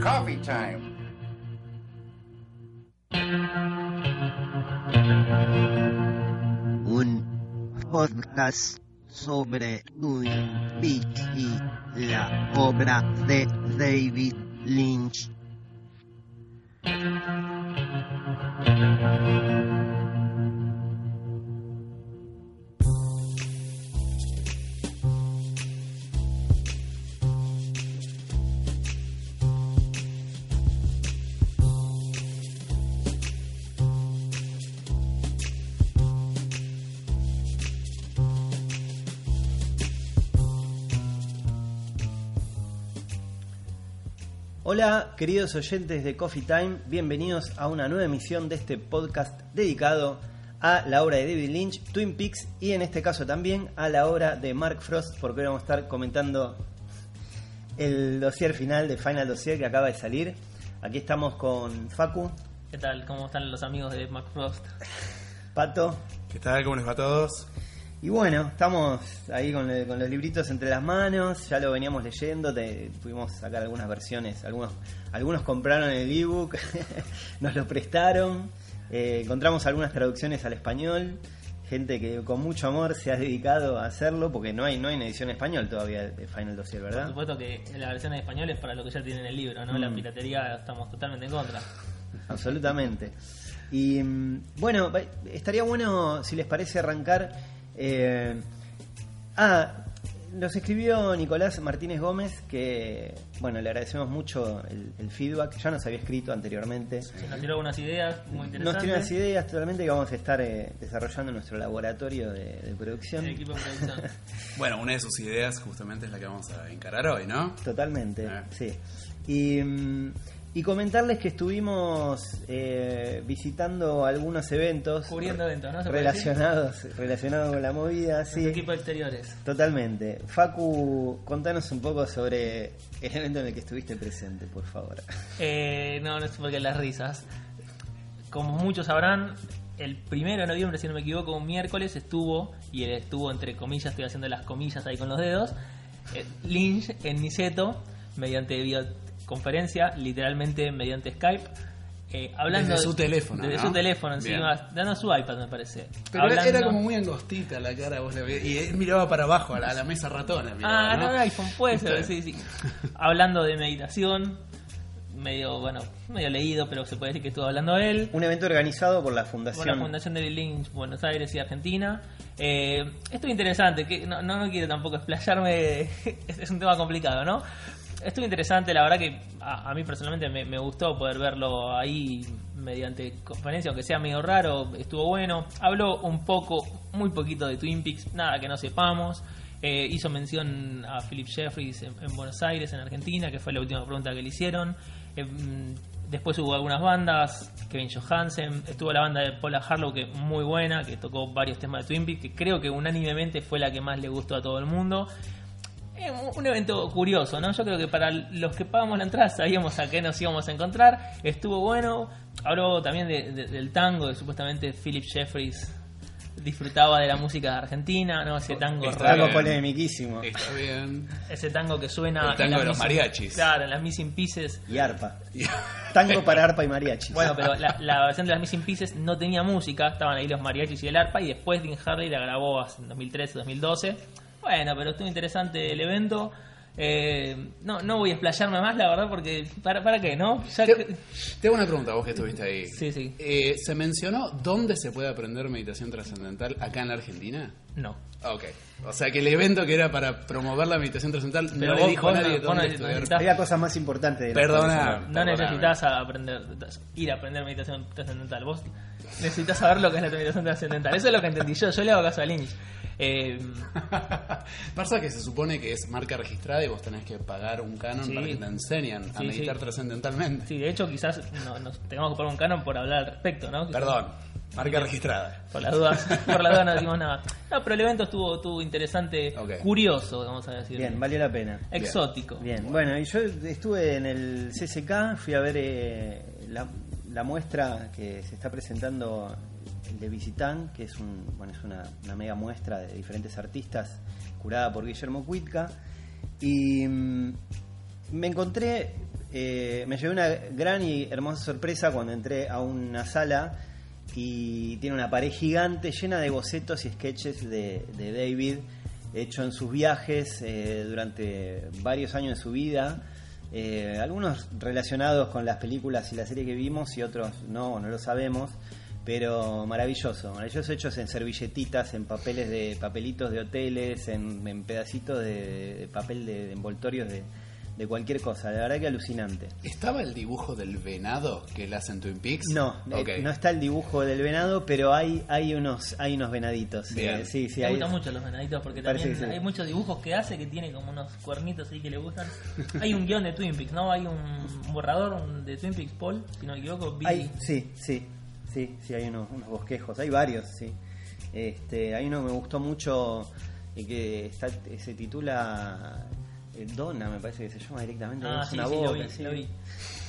Coffee time. un podcast sobre Twin Peaks y la obra de David Lynch. Hola, queridos oyentes de Coffee Time, bienvenidos a una nueva emisión de este podcast dedicado a la obra de David Lynch, Twin Peaks y en este caso también a la obra de Mark Frost, porque hoy vamos a estar comentando el dossier final de Final Dossier que acaba de salir. Aquí estamos con Facu, ¿Qué tal? ¿Cómo están los amigos de Mark Frost? Pato ¿Qué tal? ¿Cómo les va a todos? Y bueno, estamos ahí con, los libritos entre las manos, ya lo veníamos leyendo, te, pudimos sacar algunas versiones, algunos, algunos compraron el ebook, nos lo prestaron, eh, encontramos algunas traducciones al español, gente que con mucho amor se ha dedicado a hacerlo, porque no hay, no hay una edición en español todavía de Final Dossier, Por ¿verdad? supuesto que la versión en español es para lo que ya tiene en el libro, ¿no? La Mm. piratería estamos totalmente en contra. Absolutamente. Y mm, bueno, estaría bueno, si les parece, arrancar. Eh, ah, nos escribió Nicolás Martínez Gómez, que, bueno, le agradecemos mucho el, el feedback. Ya nos había escrito anteriormente. Se nos tiró algunas ideas muy Nos interesantes. tiene unas ideas totalmente que vamos a estar eh, desarrollando en nuestro laboratorio de, de producción. El equipo de producción. Bueno, una de sus ideas justamente es la que vamos a encarar hoy, ¿no? Totalmente, Ah. sí. Y, mm, y comentarles que estuvimos eh, visitando algunos eventos Cubriendo eventos, ¿no? Relacionados, relacionados con la movida, sí. equipos exteriores. Totalmente. Facu, contanos un poco sobre el evento en el que estuviste presente, por favor. Eh, no, no sé por qué las risas. Como muchos sabrán, el primero de noviembre, si no me equivoco, un miércoles estuvo, y él estuvo entre comillas, estoy haciendo las comillas ahí con los dedos, eh, Lynch en Niceto, mediante videoconferencia, literalmente mediante Skype. eh, hablando Desde su teléfono, Desde ¿no? su teléfono, Bien. encima, dando su iPad, me parece. Pero Hablando- era como muy angostita la cara, vos la veías, y él miraba para abajo, a la, a la mesa ratona. miraba, Ah, no, no, iPhone puede ser, sí, sí. Hablando de meditación, medio, bueno, medio leído, pero se puede decir que estuvo hablando él. Un evento organizado por la Por Fundación. la Fundación de Lynch, Buenos Aires y Argentina. Eh, esto es interesante, que no, no, no quiero tampoco explayarme, es, es un tema complicado, ¿no? Estuvo interesante, la verdad que a, a mí personalmente me, gustó poder verlo ahí mediante conferencia, aunque sea medio raro, estuvo bueno. Habló un poco, muy poquito de Twin Peaks, nada que no sepamos. Eh, hizo mención a Philip Jeffries en, en Buenos Aires, en Argentina, que fue la última pregunta que le hicieron. Eh, mm, después hubo algunas bandas, Kevin Johansen, estuvo la banda de Paula Harlow, que muy buena, que tocó varios temas de Twin Peaks, que creo que unánimemente fue la que más le gustó a todo el mundo. Eh, un- evento curioso, ¿no? Yo creo que para los que pagamos la entrada sabíamos a qué nos íbamos a encontrar. Estuvo bueno. Habló también de- de- del tango, que supuestamente Philip Jeffries disfrutaba de la música de Argentina, ¿no? Ese tango Está Algo raro, bien. polemiquísimo. Está bien. ese tango que suena. El tango de los Missing- mariachis. Claro, en las Missing Pieces. Y arpa. Tango para arpa y mariachi. Bueno, pero la, la versión de las Missing Pieces no tenía música, estaban ahí los mariachis y el arpa, y después Dean Harley la grabó en 2013, 2012. Bueno, pero estuvo interesante el evento. Eh, no, no voy a explayarme más, la verdad, porque ¿para, para qué, no? Ya Te, que- te hago una pregunta, vos que estuviste ahí. Sí, sí. Eh, ¿Se mencionó dónde se puede aprender meditación trascendental acá en la Argentina? No. Ok. O sea que el evento que era para promover la meditación trascendental Pero no le vos- dijo a vos no- nadie vos dónde no Había cosas más de la Perdona. No necesitas aprender, ir a aprender meditación trascendental. Vos necesitas saber lo que es la meditación trascendental. Eso es lo que entendí yo. Yo le hago caso a Lynch. Eh, Pasa que se supone que es marca registrada y vos tenés que pagar un canon Sí. para que te enseñen a Sí, meditar sí. trascendentalmente. sí, de hecho, quizás no- nos tengamos que poner un canon por hablar al respecto, ¿no? Quizás- Perdón, marca registrada. Por las dudas, por las dudas no decimos nada. No, pero el evento estuvo, estuvo interesante, Ok. curioso, vamos a decir. Bien, valió la pena. Exótico. Bien, bueno, y yo estuve en el CCK, fui a ver eh, la, la muestra que se está presentando, el de Visitán, que es, un, bueno, una, mega muestra de diferentes artistas curada por Guillermo Cuitca. Y mm, me encontré, eh, me llevé una gran y hermosa sorpresa cuando entré a una sala y tiene una pared gigante llena de bocetos y sketches de, de David hecho en sus viajes eh, durante varios años de su vida. eh, algunos relacionados con las películas y la serie que vimos y otros no, no lo sabemos. Pero maravilloso, maravilloso hechos en servilletitas, en papeles de papelitos de hoteles, en, en pedacitos de, de papel de, de envoltorios de, de cualquier cosa. La verdad que alucinante. ¿Estaba el dibujo del venado que él hace en Twin Peaks? No, eh, Ok. no está el dibujo del venado, pero hay hay unos hay unos venaditos. Bien. Eh, sí, sí, me hay. gustan mucho los venaditos porque Parece también sí. hay muchos dibujos que hace que tiene como unos cuernitos ahí que le gustan. Hay un guion de Twin Peaks, ¿no? Hay un borrador un- de Twin Peaks, Paul, si no me equivoco. vi- Hay- sí, sí, sí, sí, hay unos, unos bosquejos, hay varios, sí. Este, hay uno que me gustó mucho y que está, se titula eh, Donna, me parece que se llama directamente. Ah, es sí, una sí, lo vi, sí. lo vi.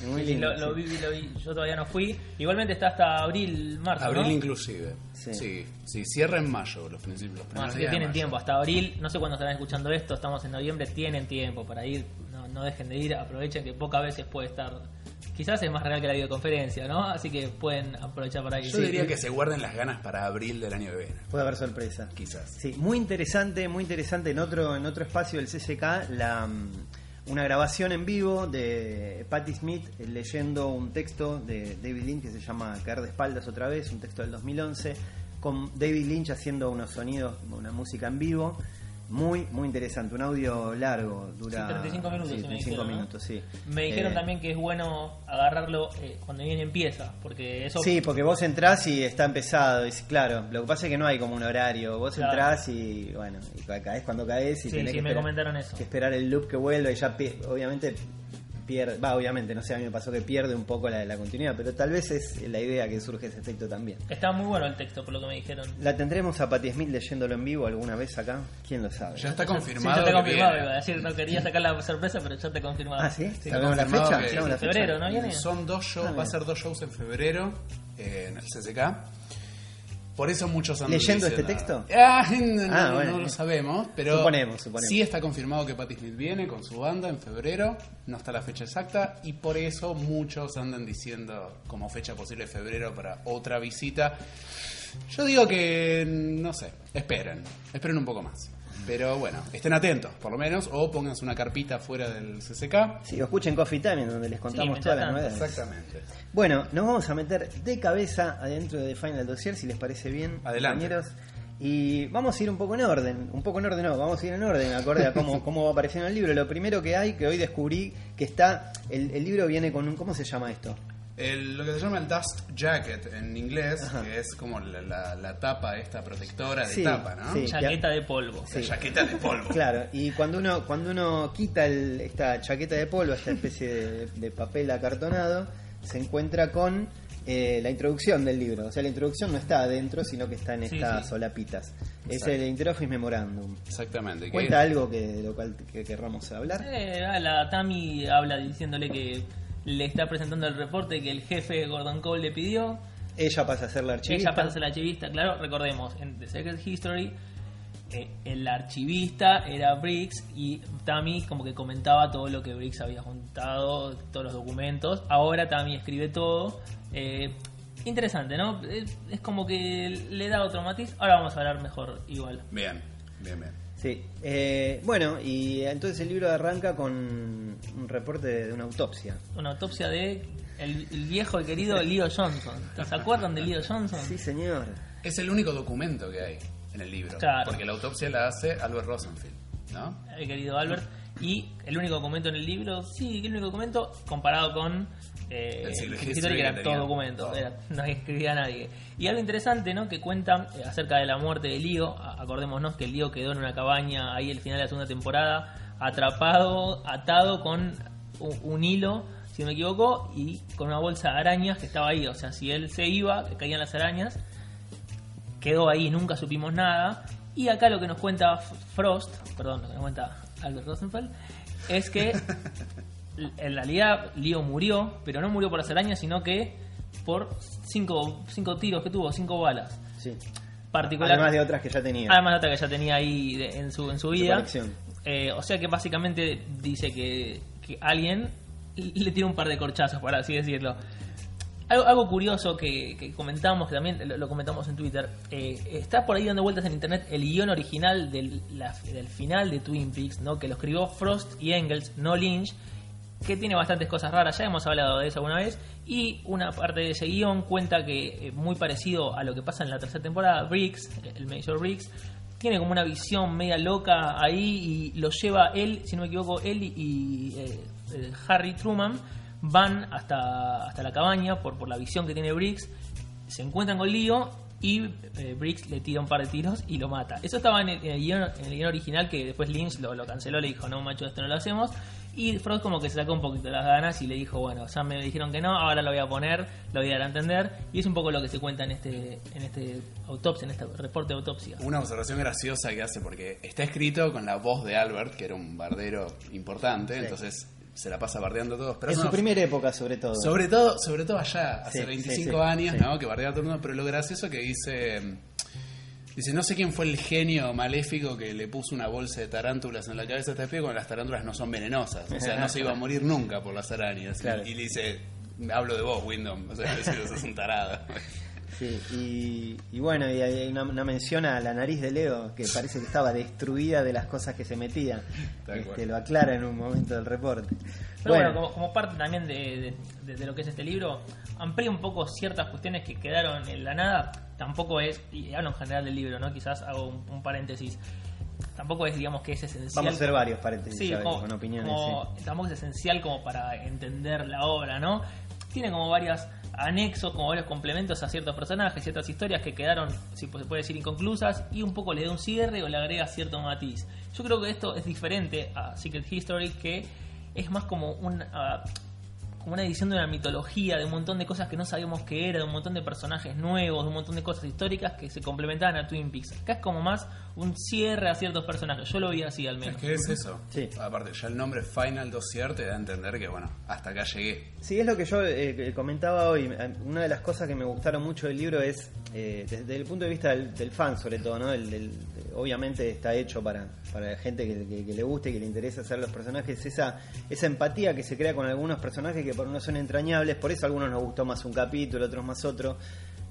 Muy Sí, lindo, lo, lo sí. vi, lo vi. Yo todavía no fui. Igualmente está hasta abril, marzo. Abril ¿no? inclusive. Sí. Sí. sí, cierra en mayo los principios. Los Ah, así que tienen tiempo, hasta abril, no sé cuándo estarán escuchando esto, estamos en noviembre, tienen tiempo para ir, no, no dejen de ir, aprovechen que pocas veces puede estar, quizás es más real que la videoconferencia, ¿no? Así que pueden aprovechar para ir. Yo diría que se guarden las ganas para abril del año que viene. Puede haber sorpresa. Quizás. Sí, muy interesante, muy interesante en otro en otro espacio del CCK la mm, una grabación en vivo de Patti Smith leyendo un texto de David Lynch que se llama Caer de espaldas otra vez, un texto del 2011 con David Lynch haciendo unos sonidos, una música en vivo. Muy, muy interesante, un audio largo, dura Sí, 35 minutos, sí, se me 35 dijeron, ¿no? minutos, sí. Me dijeron Eh, también que es bueno agarrarlo eh, cuando bien empieza, porque eso... Sí, porque vos entrás y está empezado. Y, claro, lo que pasa es que no hay como un horario. Vos Claro. entrás y, bueno, y ca- caes cuando caes y Sí, tenés sí, que, me esperar, comentaron eso. que esperar el loop que vuelva y ya, obviamente, pierde. Va, obviamente, no sé, a mí me pasó que pierde un poco la, la continuidad, pero tal vez es la idea que surge ese efecto también. Está muy bueno el texto, por lo que me dijeron. ¿La tendremos a Patti Smith leyéndolo en vivo alguna vez acá? ¿Quién lo sabe? Ya está Sí, confirmado. ya te que confirmado, iba a decir, no quería sacar la sorpresa, pero ya te confirmado. Ah, ¿sí? Sí, ¿Sabemos la fecha? que- ¿Sabemos la en febrero? ¿no viene? Son dos shows, Ah, va a ser dos shows en febrero eh, en el CCK. Por eso muchos han ¿Leyendo este texto? Ah, no, Ah, no, bueno. no lo sabemos, pero Suponemos, suponemos. sí está confirmado que Patti Smith viene con su banda en febrero, no está la fecha exacta y por eso muchos andan diciendo como fecha posible febrero para otra visita. Yo digo que no sé, esperen, esperen un poco más. Pero bueno, estén atentos, por lo menos, o pónganse una carpita fuera del CCK. Sí, o escuchen Coffee Time, en donde les contamos Sí, todas las novedades. Exactamente. Bueno, nos vamos a meter de cabeza adentro de Final Dossier, si les parece bien, Adelante. compañeros. Y vamos a ir un poco en orden, un poco en orden no, vamos a ir en orden, acorde a cómo, cómo va apareciendo el libro. Lo primero que hay, que hoy descubrí que está, el, el libro viene con un, ¿cómo se llama esto? El- lo que se llama el dust jacket en inglés, Ajá. que es como la, la- la tapa, esta protectora de Sí, tapa, ¿no? sí. Chaqueta de polvo. La chaqueta de polvo. Claro, y cuando uno, cuando uno quita el- esta chaqueta de polvo, esta especie de, de papel acartonado, se encuentra con eh, la introducción del libro. O sea, la introducción no está adentro, sino que está en Sí, estas sí. solapitas. Es el Interoffice Memorandum. Exactamente. ¿Cuenta algo que, de lo cual que querramos hablar? Eh, la Tami habla diciéndole que le está presentando el reporte que el jefe Gordon Cole le pidió. Ella pasa a ser la archivista. Ella pasa a ser la archivista, claro, recordemos, en The Secret History, eh, el archivista era Briggs y Tammy como que comentaba todo lo que Briggs había juntado, todos los documentos. Ahora Tammy escribe todo. Eh, interesante, ¿no? Es, es como que le da otro matiz. Ahora vamos a hablar mejor igual. Bien, bien, bien. Sí. Eh, bueno, y entonces el libro arranca con un reporte de, una autopsia. Una autopsia de el, el viejo y querido Leo Johnson. ¿Se acuerdan de Leo Johnson? Sí, señor. Es el único documento que hay en el libro. Claro. Porque la autopsia la hace Albert Rosenfield, ¿no? el querido Albert. Y el único documento en el libro, sí, el único documento comparado con eh, El que era que todo tenía documento, todo. era- no escribía nadie. Y algo interesante, ¿no? Que cuenta eh, acerca de la muerte de Lío. Acordémonos que Lío quedó en una cabaña ahí al final de la segunda temporada, atrapado, atado con un, un hilo, si no me equivoco, y con una bolsa de arañas que estaba ahí. O sea, si él se iba, que caían las arañas, quedó ahí, nunca supimos nada. Y acá lo que nos cuenta Frost, perdón, lo que nos cuenta Albert Rosenfeld, es que en realidad Leo murió, pero no murió por las arañas, sino que por cinco, cinco tiros que tuvo, cinco balas. Sí. Particular, Además de otras que ya tenía. además de otra que ya tenía ahí de- en su, en su vida. Eh, o sea que básicamente dice que, que alguien le tira un par de corchazos, por así decirlo. Algo, algo curioso que, que comentamos, que también lo, lo comentamos en Twitter, eh, está por ahí dando vueltas en internet el guion original del, la- del final de Twin Peaks, ¿no? que lo escribió Frost y Engels, no Lynch, que tiene bastantes cosas raras, ya hemos hablado de eso alguna vez, y una parte de ese guion cuenta que, eh, muy parecido a lo que pasa en la tercera temporada, Briggs, el Major Briggs, tiene como una visión media loca ahí y lo lleva él, si no me equivoco, él y, eh, eh, Harry Truman van hasta, hasta la cabaña por, por la visión que tiene Briggs, se encuentran con Leo y eh, Briggs le tira un par de tiros y lo mata. Eso estaba en el, en el guion, en el guion original que después Lynch lo, lo canceló, le dijo, no macho, esto no lo hacemos. Y Frost como que se sacó un poquito las ganas y le dijo, bueno, ya me dijeron que no, ahora lo voy a poner, lo voy a dar a entender. Y es un poco lo que se cuenta en este, en este autopsia, en este reporte de autopsia. Una observación graciosa que hace porque está escrito con la voz de Albert, que era un bardero importante, entonces se la pasa bardeando a todos. Pero en su primera época, sobre todo. Sobre todo, sobre todo allá, hace Sí, 25 sí, sí, años, sí. ¿no? Que bardea a todo el mundo, pero lo gracioso que dice. Dice, no sé quién fue el genio maléfico que le puso una bolsa de tarántulas en la cabeza a este pibe cuando las tarántulas no son venenosas. O sea, no se iba a morir nunca por las arañas. Claro. Y le dice, hablo de vos, Wyndham. O sea, le dice, sos un tarado. Sí, y, y bueno, y hay una, una mención a la nariz de Leo, que parece que estaba destruida de las cosas que se metía. Este, lo aclara en un momento del reporte. Pero bueno, como, como parte también de, de- lo que es este libro, amplía un poco ciertas cuestiones que quedaron en la nada. Tampoco es, y hablo en general del libro, ¿no? Quizás hago un, un paréntesis. Tampoco es, digamos, que es esencial. vamos a hacer varios paréntesis Sí, como- con opiniones. como- sí. tampoco es esencial como para entender la obra, ¿no? Tiene como varios anexos, como varios complementos a ciertos personajes, ciertas historias que quedaron, si se puede decir, inconclusas, y un poco le da un cierre o le agrega cierto matiz. Yo creo que esto es diferente a Secret History, que es más como un... ah, como una edición de una mitología, de un montón de cosas que no sabíamos que era, de un montón de personajes nuevos, de un montón de cosas históricas que se complementaban a Twin Peaks. Acá es como más un cierre a ciertos personajes. Yo lo vi así al menos. Es que es eso. Sí. Aparte, ya el nombre Final Dossier te da a entender que, bueno, hasta acá llegué. Sí, es lo que yo eh, comentaba hoy. Una de las cosas que me gustaron mucho del libro es, eh, desde el punto de vista del, del fan, sobre todo, ¿no? El- el- obviamente está hecho para, para la gente que, que- que le guste, que le interesa hacer los personajes, esa, esa empatía que se crea con algunos personajes que por uno son entrañables, por eso a algunos nos gustó más un capítulo, otros más otro.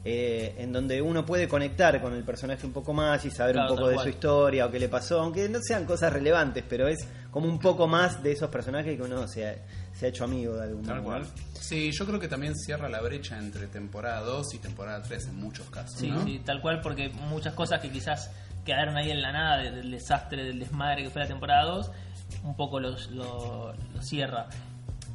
Eh, en donde uno puede conectar con el personaje un poco más y saber Claro, un poco de cual. su historia o qué le pasó, aunque no sean cosas relevantes, pero es como un poco más de esos personajes que uno se ha, se ha hecho amigo de algún Tal modo. cual. Sí, yo creo que también cierra la brecha entre temporada 2 y temporada 3 en muchos casos. Sí, ¿no? sí, tal cual, porque muchas cosas que quizás quedaron ahí en la nada de- del desastre, del desmadre que fue la temporada 2, un poco los- lo, lo cierra.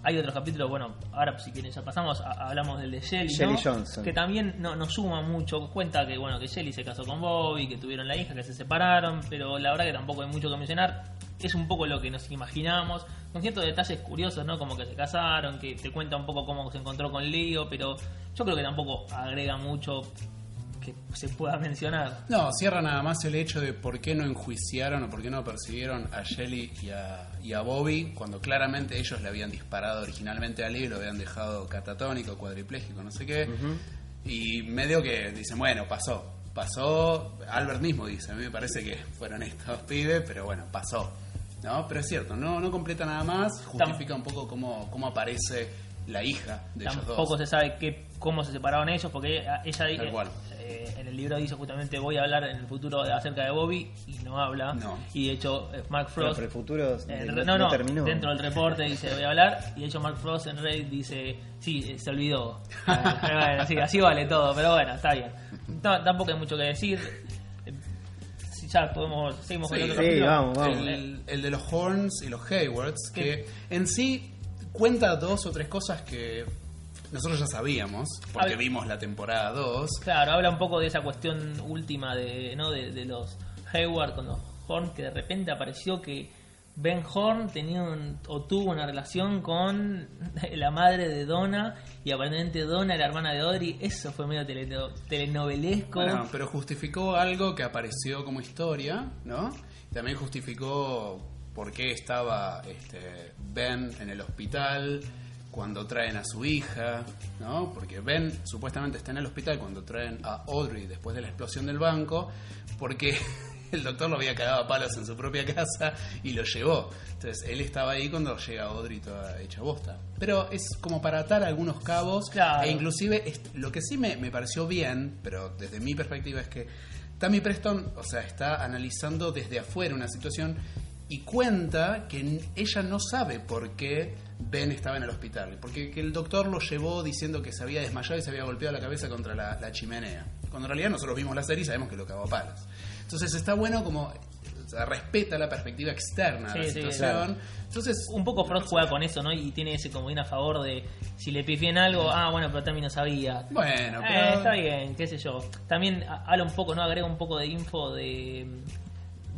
Hay otros capítulos, bueno, ahora si quieren ya pasamos, a- hablamos del de Shelly, Shelley ¿no? Johnson. que también no, nos suma mucho, cuenta que bueno que Shelly se casó con Bobby, que tuvieron la hija, que se separaron, pero la verdad que tampoco hay mucho que mencionar, es un poco lo que nos imaginamos, con ciertos detalles curiosos, ¿no? Como que se casaron, que te cuenta un poco cómo se encontró con Leo, pero yo creo que tampoco agrega mucho que se pueda mencionar. No, cierra nada más el hecho de por qué no enjuiciaron o por qué no persiguieron a Shelly y a, y a Bobby cuando claramente ellos le habían disparado originalmente a Lee y lo habían dejado catatónico, cuadripléjico, no sé qué. Y medio que dicen, bueno, pasó. Pasó, Albert mismo dice, a mí me parece que fueron estos pibes, pero bueno, pasó. ¿No? Pero es cierto, no, no completa nada más, justifica un poco cómo, cómo aparece la hija de ellos Tampoco dos. se sabe qué, cómo se separaron ellos, porque ella, ella. Eh, en el libro dice justamente voy a hablar en el futuro acerca de Bobby y no habla. No. Y de hecho, eh, Mark Frost pero el futuro Eh, no, no, no, terminó. dentro del reporte dice voy a hablar y de hecho Mark Frost en Reddit dice sí, eh, se olvidó. Bueno, sí, así vale todo, pero bueno, está bien. No, tampoco hay mucho que decir. Ya podemos, seguimos con Sí, el otro sí, vamos, vamos. El, el de los Horns y los Haywards, ¿Qué? que en sí cuenta dos o tres cosas que nosotros ya sabíamos, porque Hab- vimos la temporada 2. Claro, habla un poco de esa cuestión última de, ¿no? de, de los Hayward con los Horn, que de repente apareció que Ben Horn tenía un- o tuvo una relación con la madre de Donna y aparentemente Donna era hermana de Audrey. Eso fue medio teleno- telenovelesco. Bueno, pero justificó algo que apareció como historia, ¿no? También justificó por qué estaba este, Ben en el hospital cuando traen a su hija, ¿no? Porque Ben supuestamente está en el hospital cuando traen a Audrey después de la explosión del banco, porque el doctor lo había cagado a palos en su propia casa y lo llevó. Entonces él estaba ahí cuando llega Audrey toda hecha bosta. Pero es como para atar algunos cabos Claro. e inclusive lo que sí me, me pareció bien, pero desde mi perspectiva es que Tammy Preston, o sea, está analizando desde afuera una situación y cuenta que ella no sabe por qué Ben estaba en el hospital, porque que el doctor lo llevó diciendo que se había desmayado y se había golpeado la cabeza contra la, la chimenea, cuando en realidad nosotros vimos la serie y sabemos que lo cagó a palos. Entonces está bueno como o sea, respeta la perspectiva externa de la Sí, situación. Entonces, un poco Frost juega con eso, ¿no? Y tiene ese comodín a favor de si le pifié en algo, ah, bueno, pero también no sabía. bueno, Eh, pero está bien, qué sé yo. También habla un poco, ¿no? Agrega un poco de info de,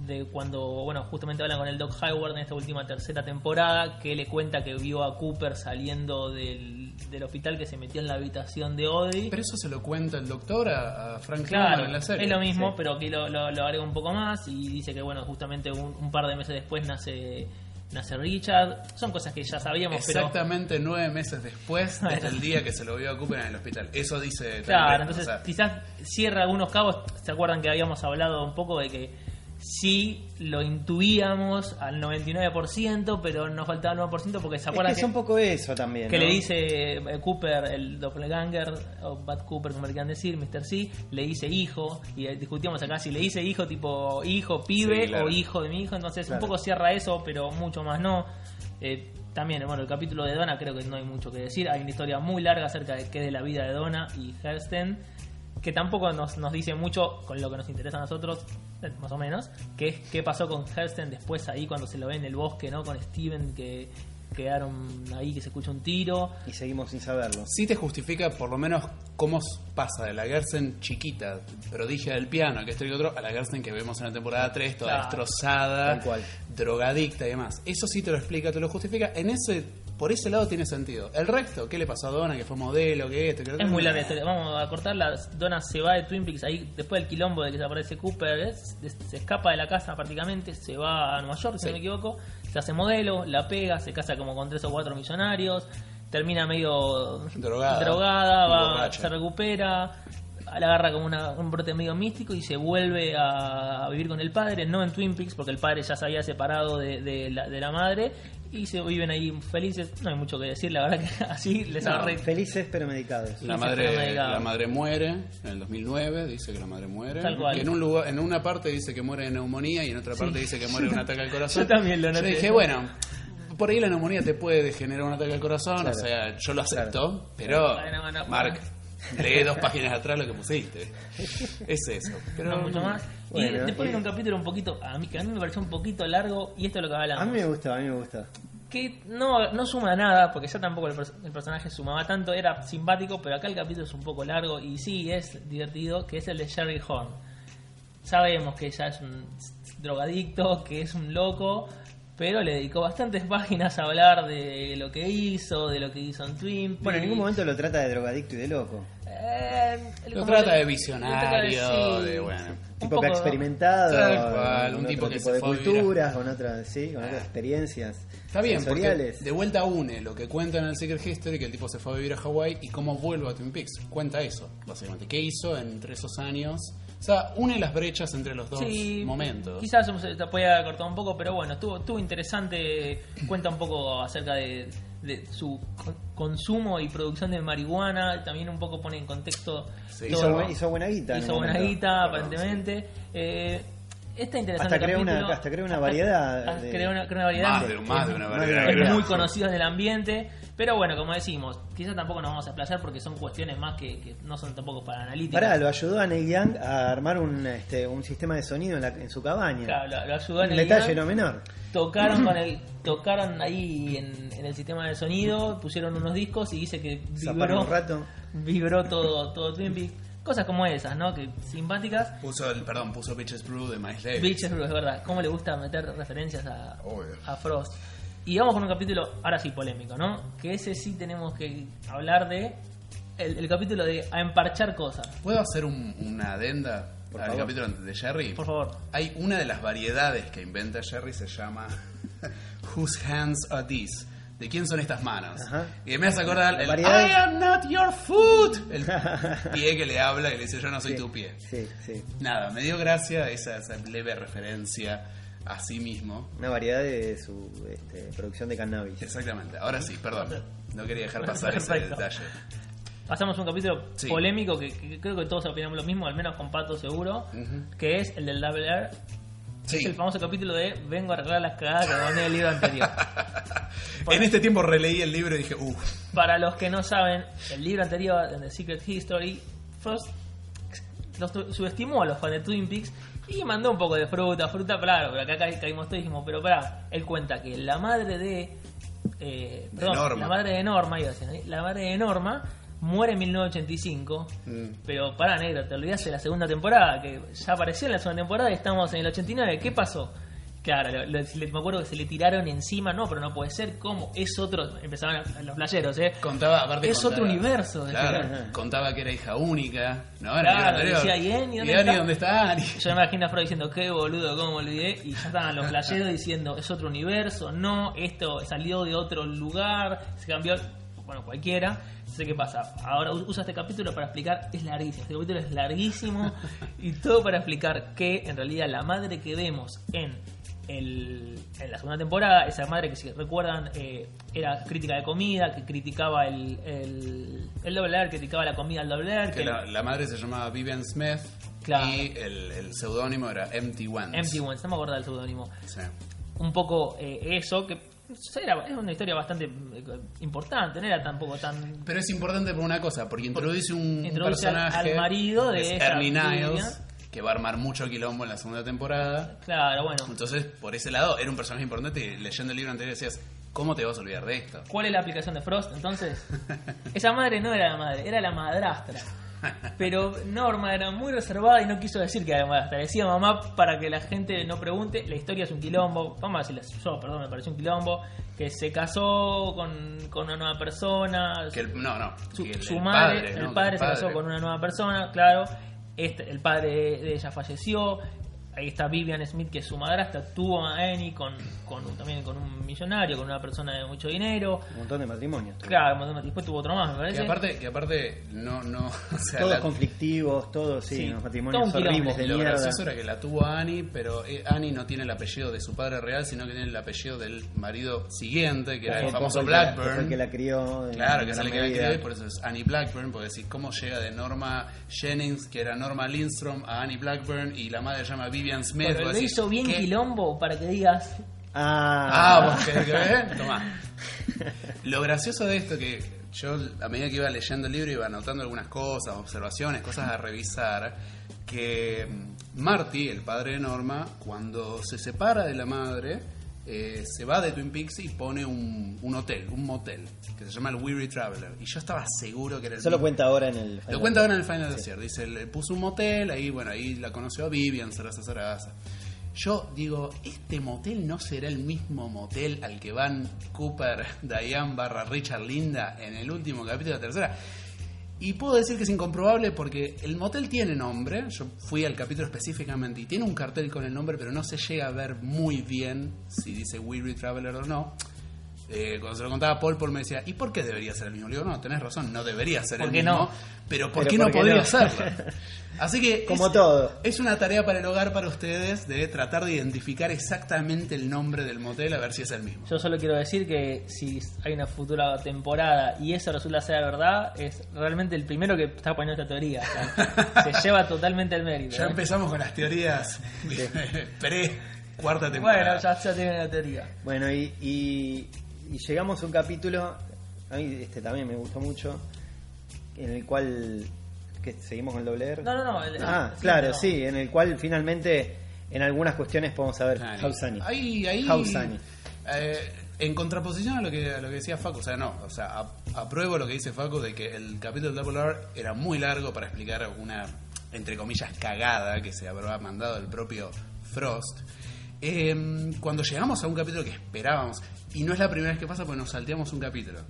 de cuando, bueno, justamente hablan con el Doc Hayward en esta última tercera temporada, que le cuenta que vio a Cooper saliendo del, del hospital que se metió en la habitación de Odie. Pero eso se lo cuenta el doctor a, a Frank Claro, en la serie. es lo mismo, Sí. pero aquí lo, lo, lo agrega un poco más y dice que, bueno, justamente un, un par de meses después nace nace Richard. Son cosas que ya sabíamos, pero... Exactamente nueve meses después desde el día que se lo vio a Cooper en el hospital. Eso dice. Claro, entonces o sea, quizás cierra algunos cabos. ¿Se acuerdan que habíamos hablado un poco de que sí lo intuíamos al 99%, pero nos faltaba el 9% porque se Es acuerdan que que, es un poco eso también. que ¿no? le dice eh, Cooper, el doppelganger, o Bad Cooper, como le quieran decir, Mr. C, le dice hijo, y discutíamos acá si le dice hijo tipo hijo, pibe, Sí, claro. o hijo de mi hijo, entonces Claro. un poco cierra eso, pero mucho más no. Eh, también, bueno, el capítulo de Donna creo que no hay mucho que decir. Hay una historia muy larga acerca de qué es de la vida de Donna y Hersten, que tampoco nos, nos dice mucho con lo que nos interesa a nosotros, eh, más o menos, que es qué pasó con Hersten después ahí cuando se lo ve en el bosque, ¿no? Con Steven, que quedaron ahí, que se escucha un tiro. Y seguimos sin saberlo. Sí te justifica por lo menos cómo pasa de la Gersen chiquita, prodigia del piano, que esto y otro, a la Gersen que vemos en la temporada 3, toda Claro. destrozada, cual. drogadicta y demás. Eso sí te lo explica, te lo justifica. En ese, por ese lado tiene sentido. El resto, ¿qué le pasó a Donna? Que fue modelo, que esto, que lo otro? Es muy larga la historia. Vamos a cortarla. Donna se va de Twin Peaks ahí después del quilombo de que desaparece Cooper. es- se escapa de la casa prácticamente. Se va a Nueva York, si no me equivoco. Se hace modelo, la pega, se casa como con tres o cuatro millonarios. Termina medio Drogada. drogada, va, se recupera. La agarra como una- un brote medio místico y se vuelve a, a vivir con el padre, no en Twin Peaks, porque el padre ya se había separado de, de la, de la madre y se viven ahí felices. No hay mucho que decir, la verdad que así les No, agarré Felices pero medicados. La madre, medicado. la madre muere en el 2009, dice que la madre muere. Tal cual. Que en, un lugar, en una parte dice que muere de neumonía y en otra parte dice que muere de un ataque al corazón. Yo también lo Yo noté. dije, bueno, por ahí la neumonía te puede generar un ataque al corazón, Claro. o sea, yo lo acepto, pero, Bueno, bueno, Mark, lee dos páginas atrás lo que pusiste. Es eso. Pero no mucho más. Bueno, y después viene un capítulo un poquito, a mí, que a mí me pareció un poquito largo, y esto es lo que hablamos. A mí me gusta, a mí me gusta. Que no, no suma nada, porque ya tampoco el, el personaje sumaba tanto, era simpático, pero acá el capítulo es un poco largo y sí es divertido, que es el de Sherry Horn. Sabemos que ella es un drogadicto, que es un loco, pero le dedicó bastantes páginas a hablar de lo que hizo, de lo que hizo en Twin Bueno, en ningún Peaks. momento lo trata de drogadicto y de loco. Eh, lo trata de visionario, trata de bueno. un Tipo poco- que ha experimentado. Tal cual, con un tipo otro que tipo se de fue culturas, con otras, sí, con otras experiencias Está bien, porque de vuelta une lo que cuenta en el Secret History, que el tipo se fue a vivir a Hawái y cómo vuelve a Twin Peaks. Cuenta eso, básicamente. ¿Qué hizo entre esos años? O sea, une las brechas entre los dos Sí, momentos. Quizás se te pueda cortar un poco, pero bueno, estuvo, estuvo interesante. Cuenta un poco acerca de, de su con- consumo y producción de marihuana. También un poco pone en contexto. Sí, todo- hizo, buen- hizo buena guita. hizo buena guita, aparentemente. Eh, Este interesante Hasta crea una- hasta crea una variedad de- crea una, crea una variedad. Más de, más de una Más de variedad. una es muy sí. conocido en el ambiente. Pero bueno, como decimos, quizás tampoco nos vamos a explayar porque son cuestiones más que, que no son tampoco para analíticas. Pará, lo ayudó a Neil Young a armar un, este, un sistema de sonido en, la- en su cabaña. Claro, lo, lo ayudó en un el detalle no menor. tocaron con el tocaron ahí en, en el sistema de sonido pusieron unos discos y dice que vibró un rato. vibró todo todo Twin Peaks cosas como esas no que simpáticas Puso el, perdón, puso Bitches Brew de Miles Davis. Bitches Brew, es verdad cómo le gusta meter referencias a, Obvio. a Frost y vamos con un capítulo ahora sí polémico no que ese sí tenemos que hablar de el, el capítulo de a emparchar cosas ¿Puedo hacer un- una adenda Por al favor. capítulo de Jerry? por favor Hay una de las variedades que inventa Jerry, se llama Whose Hands Are These? ¿De quién son estas manos? Ajá. Y me hace acordar La el variedad I am not your foot. El pie que le habla y le dice yo no soy Sí, tu pie. Sí, sí. Nada, me dio gracia esa, esa leve referencia a sí mismo. Una variedad de su este, producción de cannabis. Exactamente. Ahora sí, perdón. No quería dejar pasar ese detalle. Pasamos a un capítulo Sí. polémico que, que creo que todos opinamos lo mismo, al menos con Pato seguro, Ujú. que es el del Double R. Sí. Es el famoso capítulo de Vengo a arreglar las cagadas que mandé el libro anterior. En este tiempo releí el libro y dije, uff, Para los que no saben, el libro anterior, The Secret History, Frost los subestimó a los fans de Twin Peaks y mandó un poco de fruta, fruta, claro, pero acá ca- caímos todos y dijimos, pero pará, él cuenta que la madre de... eh, perdón, la madre de Norma, iba a decir, ¿eh? la madre de Norma muere en 1985, Mm. pero pará, negro, te olvidaste de la segunda temporada, que ya apareció en la segunda temporada y estamos en el 89, ¿qué pasó? Claro, lo- lo- le- me acuerdo que se le tiraron encima, no, pero no puede ser, ¿cómo? Es otro, empezaban los playeros, ¿eh? contaba, aparte Es contaba- otro universo, Claro, contaba que era hija única, ¿no? Claro, decía, ¿y Annie dónde ¿Y está? dónde está Annie? Yo me imagino a Freud diciendo, qué boludo, cómo me olvidé, y ya estaban los playeros diciendo, es otro universo, no, esto salió de otro lugar, se cambió, bueno, cualquiera. Entonces, ¿qué pasa? Ahora usa este capítulo para explicar, es larguísimo, este capítulo es larguísimo, y todo para explicar que en realidad la madre que vemos en, el, en la segunda temporada, esa madre que si recuerdan eh, era crítica de comida, que criticaba el, el, el doble criticaba la comida al doble Que que la, la madre se llamaba Vivian Smith Claro. y el, el seudónimo era Empty Ones. Empty Ones, no me acuerdo del seudónimo. Sí. un poco eh, eso, que era, es una historia bastante eh, importante, no era tampoco tan... Pero es importante por una cosa, porque introduce un Introduce personaje al marido de Ernie. Niles, que va a armar mucho quilombo en la segunda temporada. Claro, bueno. Entonces, por ese lado, era un personaje importante y leyendo el libro anterior decías, ¿cómo te vas a olvidar de esto? ¿Cuál es la aplicación de Frost entonces? Esa madre no era la madre, era la madrastra. Pero Norma era muy reservada y no quiso decir que la madrastra. Decía mamá para que la gente no pregunte. La historia es un quilombo. Vamos a decirles, yo, perdón, me pareció un quilombo. Que se casó con, con una nueva persona. Que el- no, no. su, que el- su el madre, padre, el padre se casó con una nueva persona, claro. Este, el padre de ella falleció. Ahí está Vivian Smith, que es su madrastra. Tuvo a Annie con, con un- también con un millonario, con una persona de mucho dinero. Un montón de matrimonios. Claro, un montón- después tuvo otro más, me Que parece. aparte, que aparte, no, no, o sea, Todos la- conflictivos, todos, sí, todo matrimonios horribles de lo mierda. gracioso era que la tuvo Annie, pero eh, Annie no tiene el apellido de su padre real, sino que tiene el apellido del marido siguiente, que era el famoso que Blackburn. fue el que la crió. Claro, que es el que la crió y por eso es Annie Blackburn, porque decís cómo llega de Norma Jennings, que era Norma Lindstrom, a Annie Blackburn y la madre llama Vivian Smith. Pero vos lo decís, hizo bien ¿qué? quilombo para que digas. Ah, Ah, vos querés que ver? Tomá. Lo gracioso de esto que yo a medida que iba leyendo el libro iba anotando algunas cosas, observaciones, cosas a revisar, que mm, Marty, el padre de Norma, cuando se separa de la madre, eh, se va de Twin Peaks y pone un, un hotel, un motel, que se llama el Weary Traveler. Y yo estaba seguro que era el Eso lo cuenta ahora en el. Lo cuenta ahora en el Final Desert. Dice, le puso un motel, ahí, bueno, ahí la conoció a Vivian, Sarasa Sarasa. Yo digo, este motel no será el mismo motel al que van Cooper, Diane barra Richard Linda en el último capítulo de la tercera. Y puedo decir que es incomprobable porque el motel tiene nombre, yo fui al capítulo específicamente y tiene un cartel con el nombre, pero no se llega a ver muy bien si dice Weary Traveler o no. Eh, cuando se lo contaba a Paul, Paul me decía, ¿y por qué debería ser el mismo? Le digo, no, tenés razón, no debería ser ¿Por el qué mismo. no? Pero ¿por Pero qué ¿por no podría no? serlo? Así que Como es, todo. es una tarea para el hogar para ustedes de tratar de identificar exactamente el nombre del motel a ver si es el mismo. Yo solo quiero decir que si hay una futura temporada y eso resulta ser verdad, es realmente el primero que está poniendo esta teoría. O sea, se lleva totalmente el mérito. Ya ¿eh? empezamos con las teorías pre cuarta temporada. Bueno, ya, ya tienen la teoría. Bueno, y, y- y llegamos a un capítulo, a mí este también me gustó mucho, en el cual... que ¿Seguimos con el doble R? No, no, no. el- Ah, sí, claro, no. sí, en el cual finalmente en algunas cuestiones podemos saber. Hausani. Ahí, ahí. Hausani. eh, en contraposición a lo que a lo que decía Facu, o sea, no, o sea, ap- apruebo lo que dice Facu de que el capítulo de Double R era muy largo para explicar una, entre comillas, cagada que se habrá mandado el propio Frost. Eh, cuando llegamos a un capítulo que esperábamos, y no es la primera vez que pasa porque nos salteamos un capítulo.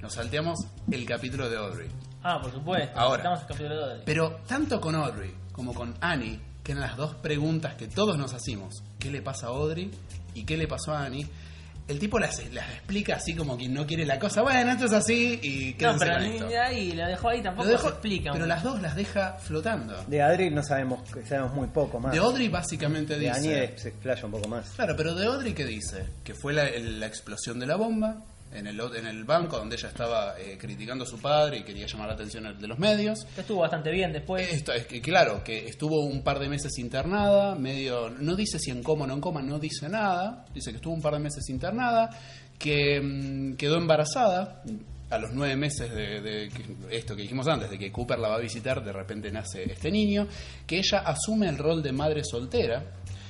Nos salteamos el capítulo de Audrey. Ah, por supuesto. Ahora. Estamos en capítulo 2. Pero tanto con Audrey como con Annie, que eran las dos preguntas que todos nos hacimos, ¿qué le pasa a Audrey y qué le pasó a Annie? El tipo las, las explica así como quien no quiere la cosa. Bueno, esto es así y No, pero con ni esto. de ahí, lo dejó ahí, tampoco Lo dejo- se explica. pero las dos las deja flotando. De Adri no sabemos, sabemos muy poco más. De Audrey básicamente De dice... se explaya un poco más. Claro, pero de Audrey ¿qué dice? Que fue la, el- la explosión de la bomba en el, en el banco donde ella estaba eh, criticando a su padre y quería llamar la atención de los medios. Estuvo bastante bien después. Esto es que, claro, que estuvo un par de meses internada, medio. No dice si en coma o no en coma, no dice nada. Dice que estuvo un par de meses internada, que mm, quedó embarazada. A los nueve meses de, esto que dijimos antes, de que Cooper la va a visitar, de repente nace este niño, que ella asume el rol de madre soltera,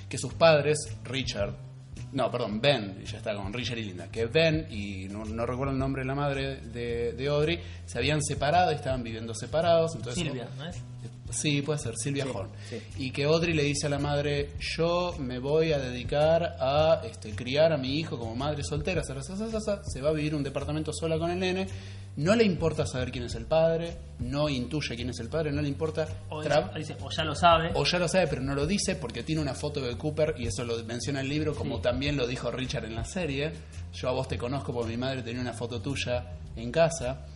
que sus padres, Richard, no, perdón, Ben, ya está con Richard y Linda, que Ben, y no, no recuerdo el nombre de la madre de, de Audrey, se habían separado y estaban viviendo separados. Entonces, Silvia, ¿no es? Sí, puede ser, Silvia Sí, Horn. sí. Y que Audrey le dice a la madre, yo me voy a dedicar a este, criar a mi hijo como madre soltera, se va a vivir un departamento sola con el nene, no le importa saber quién es el padre, no intuye quién es el padre, no le importa... O, dice, o ya lo sabe. o ya lo sabe, pero no lo dice porque tiene una foto de Cooper y eso lo menciona el libro, como Sí. también lo dijo Richard en la serie. Yo a vos te conozco porque mi madre tenía una foto tuya en casa.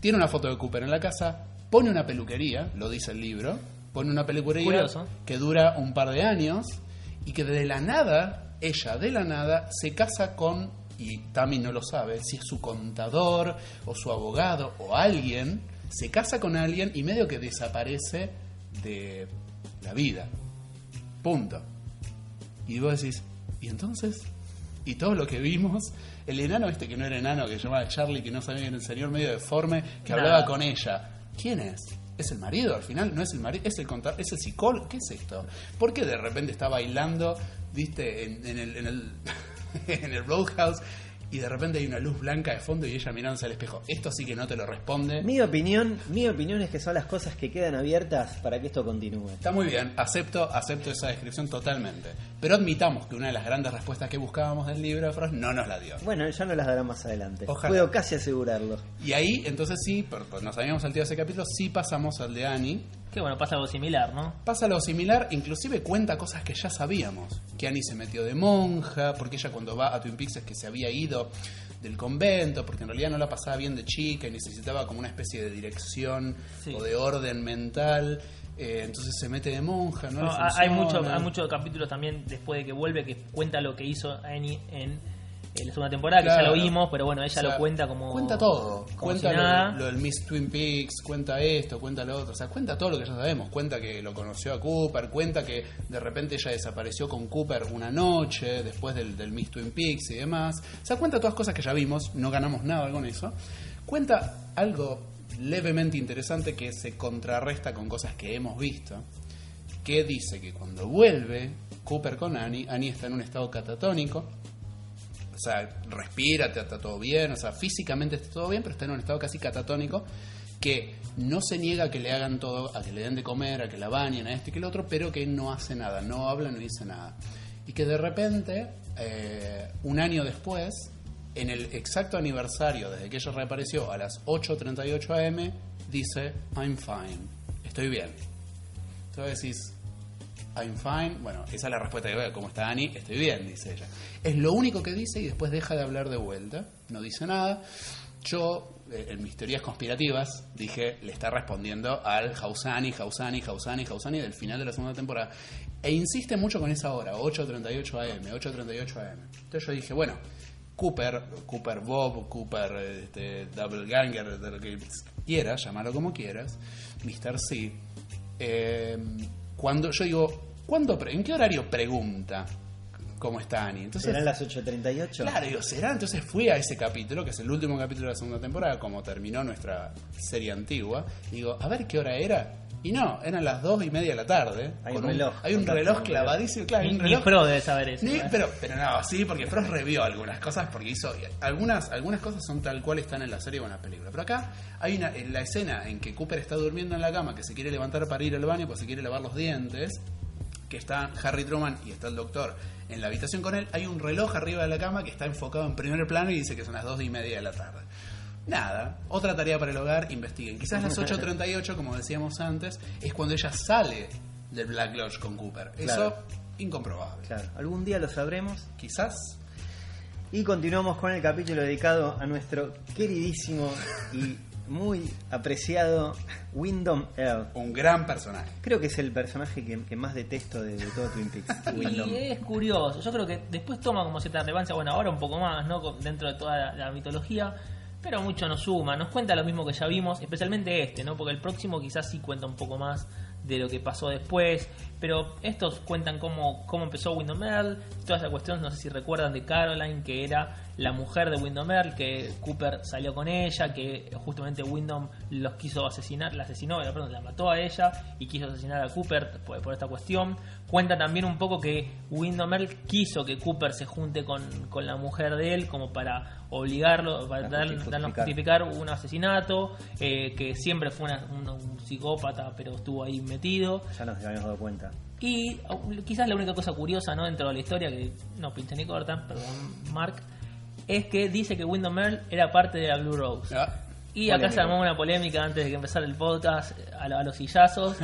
Tiene una foto de Cooper en la casa, pone una peluquería, lo dice el libro, pone una peluquería Curioso. que dura un par de años y que de la nada, ella de la nada, se casa con, y Tammy no lo sabe, si es su contador o su abogado o alguien, se casa con alguien y medio que desaparece de la vida. Punto. Y vos decís, ¿y entonces? Y todo lo que vimos, el enano este que no era enano, que se llamaba Charlie, que no sabía que era el señor medio deforme, que Nada. hablaba con ella. ¿Quién es? ¿Es el marido al final? ¿No es el marido? ¿Es el contador? ¿Es el psicólogo? ¿Qué es esto? ¿Por qué de repente está bailando, viste, en, en el, en, el, en el Roadhouse y de repente hay una luz blanca de fondo y ella mirándose al espejo? Esto sí que no te lo responde. Mi opinión, mi opinión es que son las cosas que quedan abiertas para que esto continúe. Está muy bien, acepto, acepto esa descripción totalmente. Pero admitamos que una de las grandes respuestas que buscábamos del libro de Frost no nos la dio. Bueno, ya no las dará más adelante. Ojalá. Puedo casi asegurarlo. Y ahí, entonces sí, nos habíamos saltado ese capítulo, sí pasamos al de Annie. Que bueno, pasa algo similar, ¿no? Pasa lo similar, inclusive cuenta cosas que ya sabíamos. Que Annie se metió de monja, porque ella cuando va a Twin Peaks es que se había ido del convento, porque en realidad no la pasaba bien de chica y necesitaba como una especie de dirección Sí. o de orden mental. Eh, entonces se mete de monja, ¿no? No, hay, funciona. mucho, hay muchos capítulos también después de que vuelve que cuenta lo que hizo Annie en, en la segunda temporada, que ya lo vimos, pero bueno, ella O sea, lo cuenta como. Cuenta todo. como cuenta si lo, nada. lo del Miss Twin Peaks, cuenta esto, cuenta lo otro. O sea, cuenta todo lo que ya sabemos. Cuenta que lo conoció a Cooper, cuenta que de repente ella desapareció con Cooper una noche después del, del Miss Twin Peaks y demás. O sea, cuenta todas cosas que ya vimos, no ganamos nada con eso. Cuenta algo levemente interesante que se contrarresta con cosas que hemos visto. Que dice que cuando vuelve Cooper con Annie, Annie está en un estado catatónico o sea, respira, te- está todo bien, o sea, físicamente está todo bien, pero está en un estado casi catatónico que no se niega a que le hagan todo, a que le den de comer, a que la bañen, a este y que el otro, pero que no hace nada, no habla, no dice nada. Y que de repente, eh, un año después, en el exacto aniversario desde que ella reapareció a las 8.38 am, dice, I'm fine, estoy bien. Entonces decís, I'm fine. Bueno, esa es la respuesta que veo. ¿Cómo está Annie? Estoy bien, dice ella. Es lo único que dice y después deja de hablar de vuelta. No dice nada. Yo, eh, en mis teorías conspirativas, dije, le está respondiendo al Hausani, Hausani, Hausani, Hausani del final de la segunda temporada. E insiste mucho con esa hora, 8.38 AM, 8.38 AM. Entonces yo dije, bueno, Cooper, Cooper Bob, Cooper este, Double Ganger, de lo que quieras, llámalo como quieras, Mr. C. eh, cuando yo digo, ¿cuándo pre- ¿en qué horario pregunta cómo está Annie? Entonces, ¿Serán las 8.38? Claro, digo, ¿será? Entonces fui a ese capítulo, que es el último capítulo de la segunda temporada, como terminó nuestra serie antigua. y Digo, a ver qué hora era. Y no, eran las dos y media de la tarde. Hay un reloj. Hay un reloj clavadísimo, claro, un ni reloj. Pro debe saber eso. Ni- ¿eh? pero, pero no, sí, porque Frost revió algunas cosas porque hizo. Algunas, algunas cosas son tal cual están en la serie o en la película. Pero acá hay una, en la escena en que Cooper está durmiendo en la cama, que se quiere levantar para ir al baño, pues se quiere lavar los dientes, que está Harry Truman y está el doctor en la habitación con él, hay un reloj arriba de la cama que está enfocado en primer plano y dice que son las dos y media de la tarde. Nada, otra tarea para el hogar, investiguen. Quizás las 8.38, como decíamos antes, es cuando ella sale del Black Lodge con Cooper. Eso, Claro. incomprobable. Claro, algún día lo sabremos. Quizás Y continuamos con el capítulo dedicado a nuestro queridísimo y muy apreciado Wyndham Earl. un gran personaje. Creo que es el personaje que, que más detesto de, de todo Twin Peaks. Wyndham. Y es curioso, yo creo que después toma como cierta relevancia, bueno, ahora un poco más, ¿no? Dentro de toda la, la mitología, pero mucho nos suma, nos cuenta lo mismo que ya vimos, especialmente este, ¿no? Porque el próximo quizás sí cuenta un poco más de lo que pasó después, pero estos cuentan cómo, cómo empezó Wyndham Earl, toda esa cuestión, no sé si recuerdan de Caroline, que era la mujer de Earl, que Cooper salió con ella, que justamente Wyndham los quiso asesinar, la asesinó, eh, perdón, la mató a ella y quiso asesinar a Cooper por, por esta cuestión. Cuenta también un poco que Earl quiso que Cooper se junte con, con la mujer de él como para obligarlo, para Para dar- justificar. darnos justificar un asesinato, eh, que siempre fue una- un, un psicópata, pero estuvo ahí metido. Ya nos habíamos dado cuenta. Y uh, quizás la única cosa curiosa ¿no? dentro de la historia, que no pincha ni corta, perdón, Mark, es que dice que Wyndham Earl era parte de la Blue Rose. Ah, Y acá se armó una polémica antes de que empezara el podcast a, a los sillazos.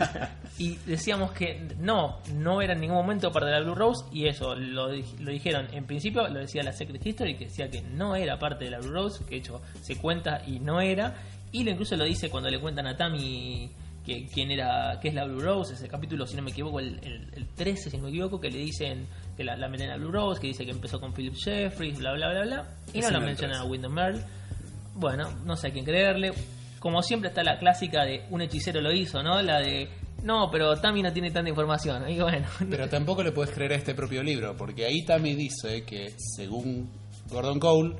y decíamos que no, no era en ningún momento parte de la Blue Rose. Y eso lo, lo dijeron en principio, lo decía la Secret History, que decía que no era parte de la Blue Rose, que de hecho se cuenta y no era. Y lo incluso lo dice cuando le cuentan a Tammy que quién era, qué es la Blue Rose, ese capítulo, si no me equivoco, el, el, el 13, si no me equivoco, que le dicen que la, la meten Blue Rose, que dice que empezó con Philip Jeffries, bla, bla, bla, bla. Y no lo mencionan a 13. Wyndham Earl. Bueno, no sé a quién creerle. Como siempre está la clásica de un hechicero lo hizo, ¿no? La de, no, pero Tammy no tiene tanta información. Y bueno, Pero tampoco le puedes creer a este propio libro, porque ahí también dice que, según Gordon Cole,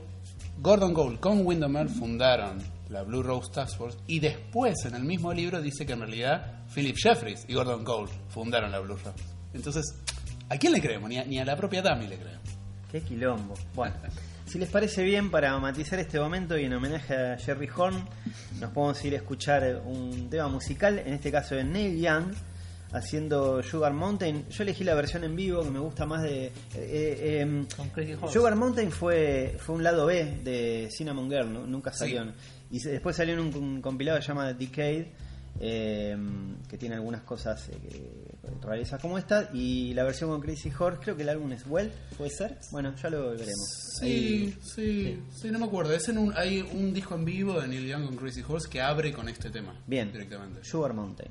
Gordon Cole con Wyndham Earl fundaron la Blue Rose Task Force y después en el mismo libro dice que en realidad Philip Jeffries y Gordon Cole fundaron la Blue Rose. Entonces, ¿a quién le creemos? Ni a, ni a la propia Tammy le creemos. Qué quilombo. Bueno, si les parece bien, para matizar este momento y en homenaje a Jerry Horn, nos podemos ir a escuchar un tema musical, en este caso de Neil Young, haciendo Sugar Mountain. Yo elegí la versión en vivo que me gusta más de. eh, eh, em, Con. Sugar Mountain fue, fue un lado B de Cinnamon Girl, ¿no? nunca Sí. salió. Y se- después salió en un, un compilado que se llama Decade, eh, que tiene algunas cosas eh, que- rarezas como esta. Y la versión con Crazy Horse, creo que el álbum es Well, ¿puede ser? Bueno, ya lo veremos. Sí, sí, sí, no me acuerdo. Es en un, hay un disco en vivo de Neil Young con Crazy Horse que abre con este tema. Bien, Directamente. Sugar Mountain.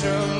show.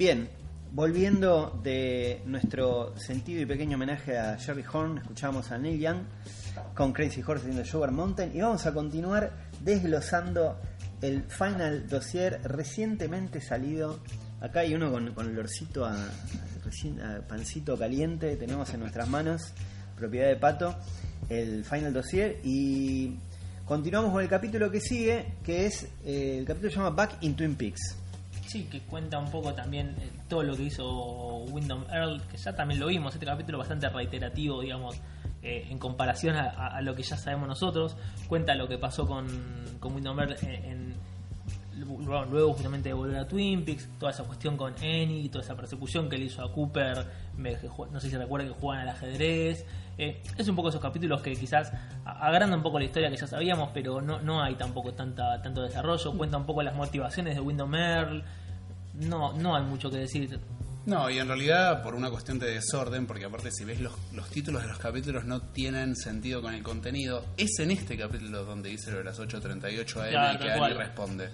Bien, volviendo de nuestro sentido y pequeño homenaje a Jerry Horn, escuchamos a Neil Young con Crazy Horse haciendo Sugar Mountain y vamos a continuar desglosando el final dossier recientemente salido. Acá hay uno con, con olorcito a, pancito caliente, tenemos en nuestras manos, propiedad de Pato, el final dossier y continuamos con el capítulo que sigue, que es, eh, el capítulo se llama Back in Twin Peaks. Sí, que cuenta un poco también eh, todo lo que hizo Wyndham Earl, que ya también lo vimos, este capítulo bastante reiterativo, digamos, eh, en comparación a, lo que ya sabemos nosotros. Cuenta lo que pasó con, con Wyndham Earl en, luego justamente de volver a Twin Peaks, toda esa cuestión con Annie, toda esa persecución que le hizo a Cooper, no sé si recuerdan que juegan al ajedrez. Eh, es un poco esos capítulos que quizás a- agrandan un poco la historia que ya sabíamos, pero no, no hay tampoco tanta, tanto desarrollo. Cuenta un poco las motivaciones de Wyndham Earl. No, no hay mucho que decir. No, y en realidad por una cuestión de desorden, porque aparte si ves los, los títulos de los capítulos no tienen sentido con el contenido, es en este capítulo donde dice lo de las 8.38 AM Claro, que Annie cual. responde.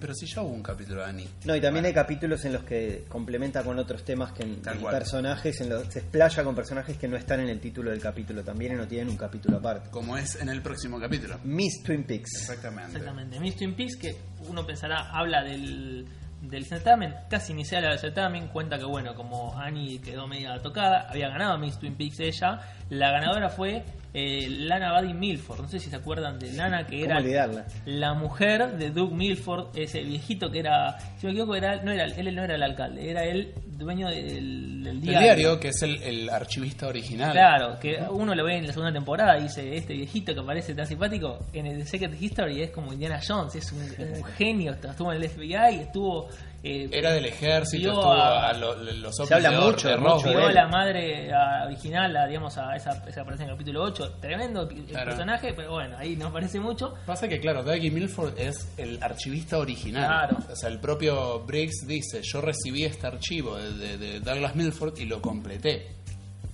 Pero si ya hubo un capítulo de Annie. No, y también hay capítulos en los que complementa con otros temas que en, personajes, en los, se explaya con personajes que no están en el título del capítulo también y no tienen un capítulo aparte. Como es en el próximo capítulo. Miss Twin Peaks. Exactamente. Exactamente. Miss Twin Peaks, que uno pensará, habla del, del certamen, casi habla del certamen, cuenta que bueno, como Annie quedó media tocada, había ganado Miss Twin Peaks ella, la ganadora fue eh, Lana Buddy Milford, no sé si se acuerdan de Lana, que ¿Cómo era olvidarla? la mujer de Doug Milford, ese viejito que era, si me equivoco, era, no era, él no era el alcalde, era el dueño del, del El diario. diario, que es el, el archivista original. Claro, que uno lo ve en la segunda temporada y dice, este viejito que parece tan simpático, en el Secret History es como Indiana Jones, es un, un genio, estuvo en el FBI, estuvo... eh, Era del ejército, estuvo a- a, lo- los Se habla de mucho, de Roswell. vio a la madre a- original, a, digamos, a esa, esa aparece en el capítulo 8, tremendo el Claro. personaje, pero bueno, ahí no aparece mucho. Pasa que, claro, Dougie Milford es el archivista original. Claro. O sea, el propio Briggs dice, yo recibí este archivo de, de- de Douglas Milford y lo completé.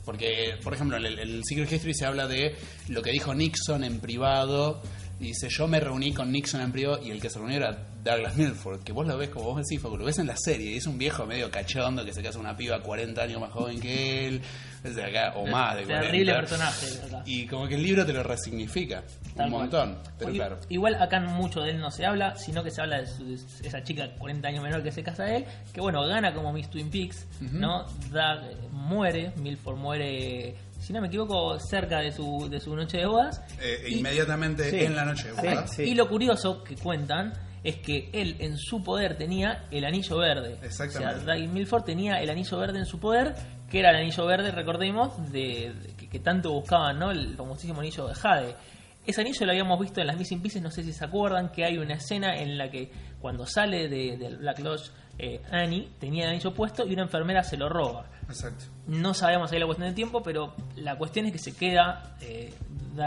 Porque, por ejemplo, en el, el Secret History se habla de lo que dijo Nixon en privado. Y dice, yo me reuní con Nixon en privado y el que se reunió era Douglas Milford. Que vos lo ves, como vos decís, porque lo ves en la serie. Y es un viejo medio cachondo que se casa con una piba 40 años más joven que él. Es de acá, o más de 40. Terrible personaje. acá. Y como que el libro te lo resignifica Tal un cual. montón. Pero claro. Igual acá mucho de él no se habla, sino que se habla de, su- de esa chica 40 años menor que se casa de él, que bueno, gana como Miss Twin Peaks, ¿no? Da, eh, muere, Milford muere, si no me equivoco, cerca de su, de su noche de bodas. Eh, Y- inmediatamente Sí. en la noche de Sí, bodas. sí. Y lo curioso que cuentan es que él en su poder tenía el anillo verde. Exactamente. O sea, Doug Milford tenía el anillo verde en su poder, que era el anillo verde, recordemos, de, de- que, que tanto buscaban, ¿no? El famosísimo anillo de Jade. Ese anillo lo habíamos visto en las Missing Pieces, no sé si se acuerdan, que hay una escena en la que cuando sale de- del Black Lodge eh, Annie tenía el anillo puesto y una enfermera se lo roba. Exacto. No sabemos ahí la cuestión del tiempo, pero la cuestión es que se queda eh,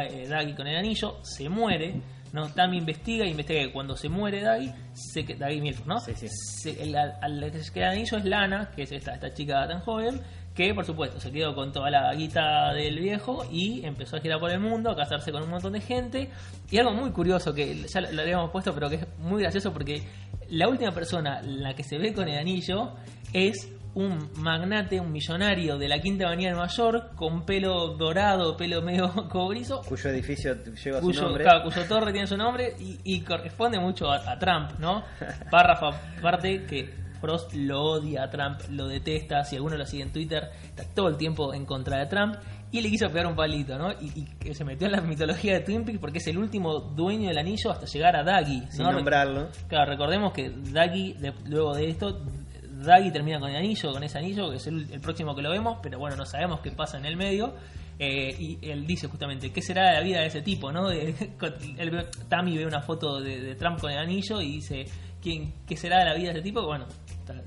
eh, Daggy con el anillo, se muere. ¿No? Tammy investiga y investiga que cuando se muere Daggy, se Daggy Milford, ¿no? Sí, sí. Se- el- al, que se queda el anillo es Lana, que es esta, esta chica tan joven, que por supuesto se quedó con toda la guita del viejo y empezó a girar por el mundo, a casarse con un montón de gente. Y algo muy curioso que ya lo, lo habíamos puesto, pero que es muy gracioso porque la última persona la que se ve con el anillo es un magnate, un millonario de la Quinta Avenida de Nueva York, con pelo dorado, pelo medio cobrizo, Cuyo edificio lleva su nombre. claro, cuyo torre tiene su nombre y, y corresponde mucho a, a Trump, ¿no? Párrafo aparte que Frost lo odia a Trump, lo detesta, si alguno lo sigue en Twitter, está todo el tiempo en contra de Trump y le quiso pegar un palito, ¿no? Y, y que se metió en la mitología de Twin Peaks porque es el último dueño del anillo hasta llegar a Daggy, Sin ¿no? nombrarlo. Claro, recordemos que Daggy, de- luego de esto, Daggy termina con el anillo, con ese anillo, que es el, el próximo que lo vemos, pero bueno, no sabemos qué pasa en el medio. Eh, y él dice justamente, ¿qué será la vida de ese tipo? ¿no? De- Tammy ve una foto de, de Trump con el anillo y dice, ¿quién, ¿qué será la vida de ese tipo? Bueno, está-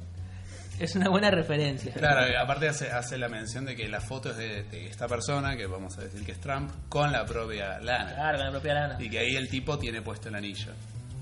es una buena referencia. Claro, aparte hace, hace la mención de que la foto es de, de esta persona, que vamos a decir que es Trump, con la propia Lana. Claro, con la propia lana. Y que ahí el tipo tiene puesto el anillo.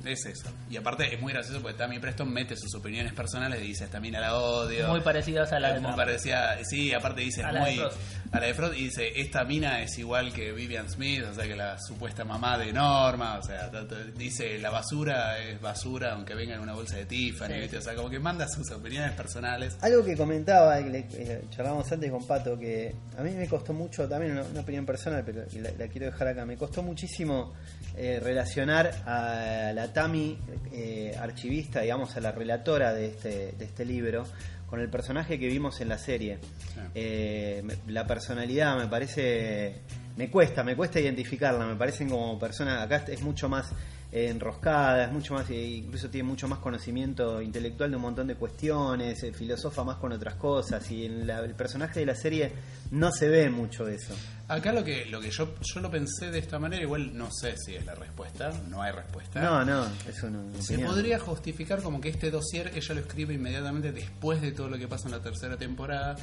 Es eso. Y aparte es muy gracioso porque Tammy Preston mete sus opiniones personales y dice, esta mina la odio. Muy parecidas a la de muy Trump. parecida, sí, aparte dice A la de muy Frost. a la de Frost y dice esta mina es igual que Vivian Smith, o sea que la supuesta mamá de Norma, o sea, dice la basura es basura aunque venga en una bolsa de Tiffany, Sí. ¿viste? o sea, como que manda sus opiniones personales. Algo que comentaba, que le, eh, charlábamos antes con Pato, que a mí me costó mucho, también una, una opinión personal, pero la, la quiero dejar acá, me costó muchísimo eh, relacionar a la Tami eh, archivista, digamos, a la relatora de este, de este libro, con el personaje que vimos en la serie. Sí. Eh, la personalidad me parece, me cuesta, me cuesta identificarla, me parecen como personas, acá es mucho más eh, enroscada, es mucho más, eh, incluso tiene mucho más conocimiento intelectual de un montón de cuestiones, filosofa más con otras cosas y en la- el personaje de la serie no se ve mucho eso. Acá lo que, lo que yo, yo lo pensé de esta manera, igual no sé si es la respuesta, no hay respuesta. No, no, es una Se opinión. podría justificar como que este dossier ella lo escribe inmediatamente después de todo lo que pasa en la tercera temporada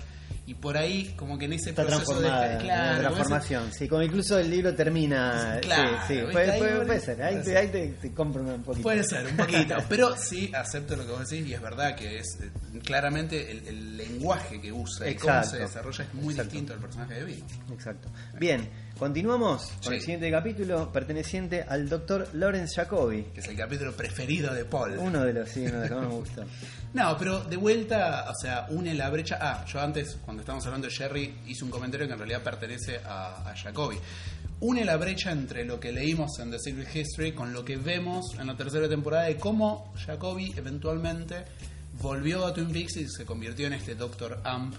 y por ahí como que en ese Está proceso transformada, de en claro, transformación. Sí, como incluso el libro termina. Claro, sí, puede, ser. Ahí, te, ahí te, te compro un poquito. Puede ser, un poquito. Pero sí acepto lo que vos decís y es verdad que es eh, claramente el, el lenguaje que usa y cómo Exacto. se desarrolla es muy Exacto. Distinto al personaje de Bill. Exacto. Bien, continuamos con Sí. el siguiente capítulo perteneciente al doctor Lawrence Jacobi. Que es el capítulo preferido de Paul. Uno de los, sí, uno de los que más me gustó. No, pero de vuelta, o sea, une la brecha. Ah, yo antes, cuando estábamos hablando de Jerry, hice un comentario que en realidad pertenece a, a Jacoby. Une la brecha entre lo que leímos en The Secret History con lo que vemos en la tercera temporada de cómo Jacoby eventualmente volvió a Twin Peaks y se convirtió en este Doctor Amp,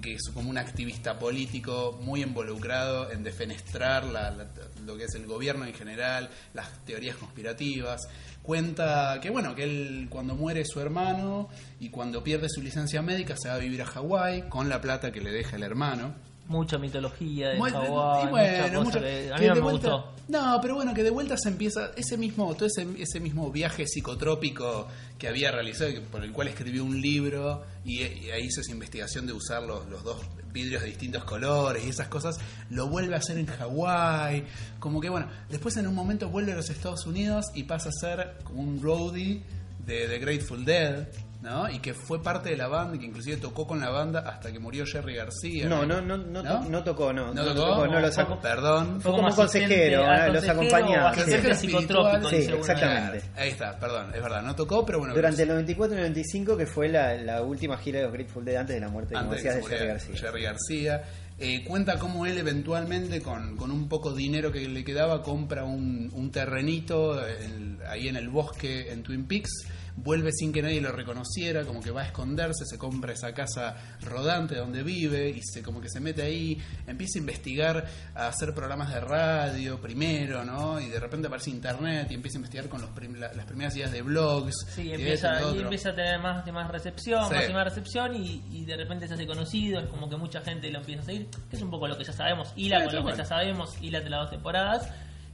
que es como un activista político muy involucrado en defenestrar la- la- lo que es el gobierno en general, las teorías conspirativas. Cuenta que, bueno, que él cuando muere su hermano y cuando pierde su licencia médica se va a vivir a Hawái con la plata que le deja el hermano. Mucha mitología de Hawái, y bueno, mucha cosa mucho- que a que mí no me vuelta- gustó. No, pero bueno, que de vuelta se empieza ese mismo, todo ese, ese mismo viaje psicotrópico que había realizado, por el cual escribió un libro y, y ahí hizo esa investigación de usar los, los dos vidrios de distintos colores y esas cosas, lo vuelve a hacer en Hawái, como que bueno, después en un momento vuelve a los Estados Unidos y pasa a ser como un roadie de The Grateful Dead. ¿No? Y que fue parte de la banda y que inclusive tocó con la banda hasta que murió Jerry García. No, no, no, no, to- no tocó, no. ¿No no tocó? tocó, no lo sacó. Perdón. Fue como asistente consejero, ah, los acompañaba. Consejero psicotrópico, Sí, uno. exactamente. Ahí está, perdón, es verdad, no tocó, pero bueno. Durante el pero 94 y el 95, que fue la, la última gira de los Grateful Dead antes de la muerte, como antes de se Jerry García. Jerry García, eh, cuenta cómo él eventualmente con, con un poco de dinero que le quedaba compra un, un terrenito en- ahí en el bosque en Twin Peaks, vuelve sin que nadie lo reconociera, como que va a esconderse, se compra esa casa rodante donde vive y se como que se mete ahí, empieza a investigar, a hacer programas de radio primero, ¿no? Y de repente aparece internet y empieza a investigar con los prim- la- las primeras ideas de blogs. Sí, y empieza, y empieza a tener más, más recepción, Sí. más y más recepción y, y de repente se hace conocido, es como que mucha gente lo empieza a seguir, que es un poco lo que ya sabemos, hila Sí, con lo que ya sabemos, hila de las dos temporadas,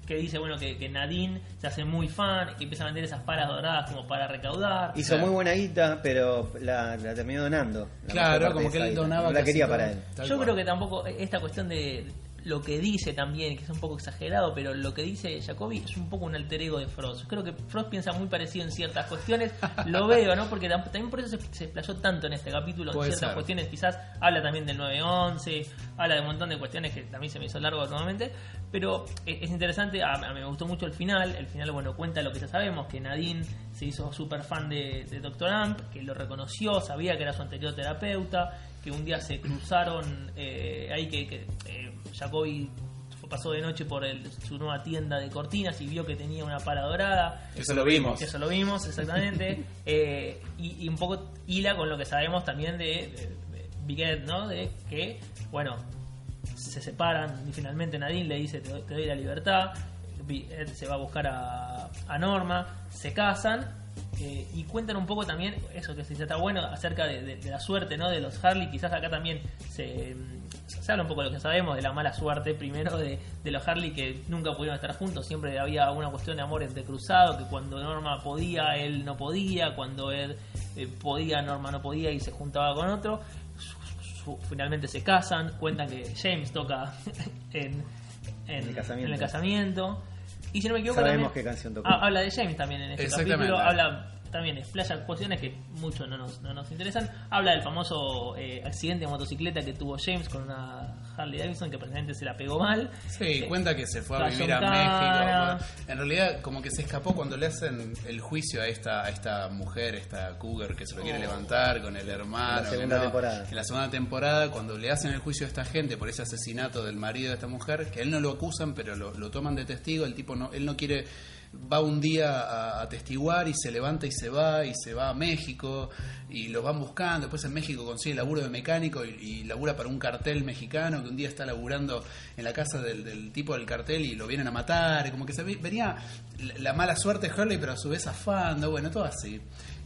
que dice bueno que, que Nadine se hace muy fan, que empieza a vender esas palas doradas como para recaudar. Hizo Claro. muy buena guita, pero la, la terminó donando. la Claro, como que él donaba No la quería todo. para él. Yo cual. creo que tampoco esta cuestión de lo que dice también, que es un poco exagerado, pero lo que dice Jacobi es un poco un alter ego de Frost. Creo que Frost piensa muy parecido en ciertas cuestiones, lo veo, ¿no? Porque tam- también por eso se, se explayó tanto en este capítulo, Puede en ciertas ser. cuestiones, quizás habla también del 911, habla de un montón de cuestiones que también se me hizo largo nuevamente, pero eh, es interesante, a, a mí me gustó mucho el final, el final, bueno, cuenta lo que ya sabemos, que Nadine se hizo súper fan de, de Dr. Amp, que lo reconoció, sabía que era su anterior terapeuta, que un día se cruzaron eh, ahí que, que eh, Jacobi pasó de noche por el- su nueva tienda de cortinas y vio que tenía una pala dorada. Eso lo vimos. Eso lo vimos, exactamente. Eh, y, y un poco hila con lo que sabemos también de, de, de Big Ed, ¿no? De que, bueno, se separan y finalmente Nadine le dice te doy, te doy la libertad. Big Ed se va a buscar a, a Norma, se casan. Eh, y cuentan un poco también eso que se está bueno acerca de, de- de la suerte ¿no? de los Harley quizás acá también se, se habla un poco de lo que sabemos de la mala suerte primero de, de los Harley que nunca pudieron estar juntos siempre había una cuestión de amor entre cruzado que cuando Norma podía él no podía cuando Ed eh, podía Norma no podía y se juntaba con otro finalmente se casan cuentan que James toca en, en- el casamiento. en el casamiento y si no me equivoco Sabemos también- qué canción tocó. Habla de James también en este Exactamente. capítulo habla también explaya cuestiones que mucho no nos, no nos interesan habla del famoso eh, accidente de motocicleta que tuvo James con una Harley Davidson que precisamente se la pegó mal Sí, Eh, cuenta que se fue a vivir a cara. México. En realidad, como que se escapó cuando le hacen el juicio a esta, a esta mujer, esta cougar que se lo quiere Oh. levantar con el hermano. En la segunda no. temporada. En la segunda temporada, cuando le hacen el juicio a esta gente por ese asesinato del marido de esta mujer, que a él no lo acusan, pero lo, lo toman de testigo, el tipo no, él no quiere va un día a atestiguar y se levanta y se va y se va a México y lo van buscando. Después en México consigue laburo de mecánico y, y labura para un cartel mexicano que un día está laburando en la casa del, del tipo del cartel y lo vienen a matar. Como que se ve- venía la mala suerte de Hurley, pero a su vez afando, bueno, todo así.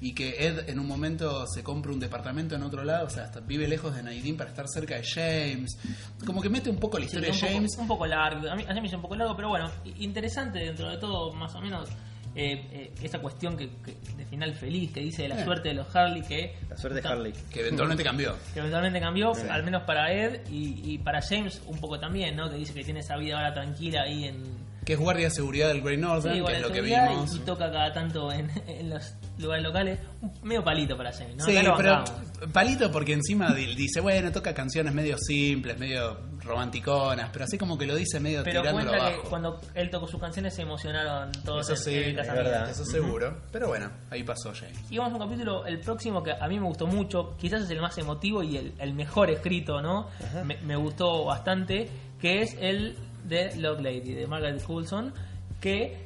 Y que Ed en un momento se compra un departamento en otro lado, o sea, hasta vive lejos de Nadine para estar cerca de James. Como que mete un poco la historia de poco, James. un poco largo, a mí, a mí me hizo un poco largo, pero bueno, interesante dentro de todo, más o menos, eh, eh, esa cuestión que, que- de final feliz que dice de la Eh. suerte de los Harley, que, La suerte de Harley. Que eventualmente cambió. que eventualmente cambió, al menos para Ed y, y para James un poco también, ¿no? Que dice que tiene esa vida ahora tranquila ahí en... Que es guardia de seguridad del Great Northern, Sí, que es lo que vimos. y, y toca cada tanto en, en los lugares locales. Un- medio palito para James, ¿no? Sí, Acá lo pero palito porque encima di- dice, bueno, toca canciones medio simples, medio romanticonas, pero así como que lo dice medio Pero tirándolo cuenta que cuando él tocó sus canciones se emocionaron todos Eso sí, en el es verdad. eso seguro. Pero bueno, ahí pasó James. Y vamos a un capítulo, el próximo, que a mí me gustó mucho, quizás es el más emotivo y el, el mejor escrito, ¿no? Me, me gustó bastante, que es el de Love Lady, de Margaret Coulson, que,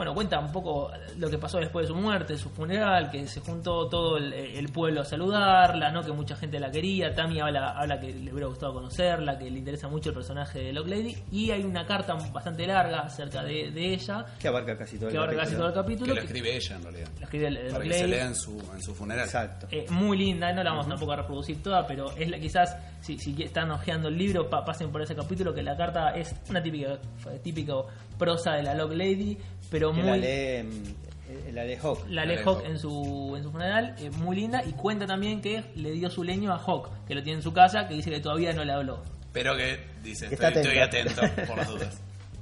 bueno, cuenta un poco lo que pasó después de su muerte, su funeral, que se juntó todo el, el pueblo a saludarla, ¿no? Que mucha gente la quería, Tammy habla, habla que le hubiera gustado conocerla, que le interesa mucho el personaje de Love Lady, y hay una carta bastante larga acerca de, de ella, Que abarca casi todo el que abarca casi todo capítulo. el capítulo, Que lo que- escribe ella en realidad. lo escribe el- el Para que se lea en su, en su funeral. Exacto. Eh, muy linda, no la vamos tampoco a reproducir toda, pero es la, quizás si, si están hojeando el libro, pa- pasen por ese capítulo que la carta es una típica típico prosa de la Love Lady, pero Que muy la lee, mm, la lee Hawk. la la lee Hawk Hawk. en su en su funeral, eh, muy linda y cuenta también que le dio su leño a Hawk, que lo tiene en su casa, que dice que todavía no le habló. Pero que dice, Que estoy, está estoy atento. por las dudas.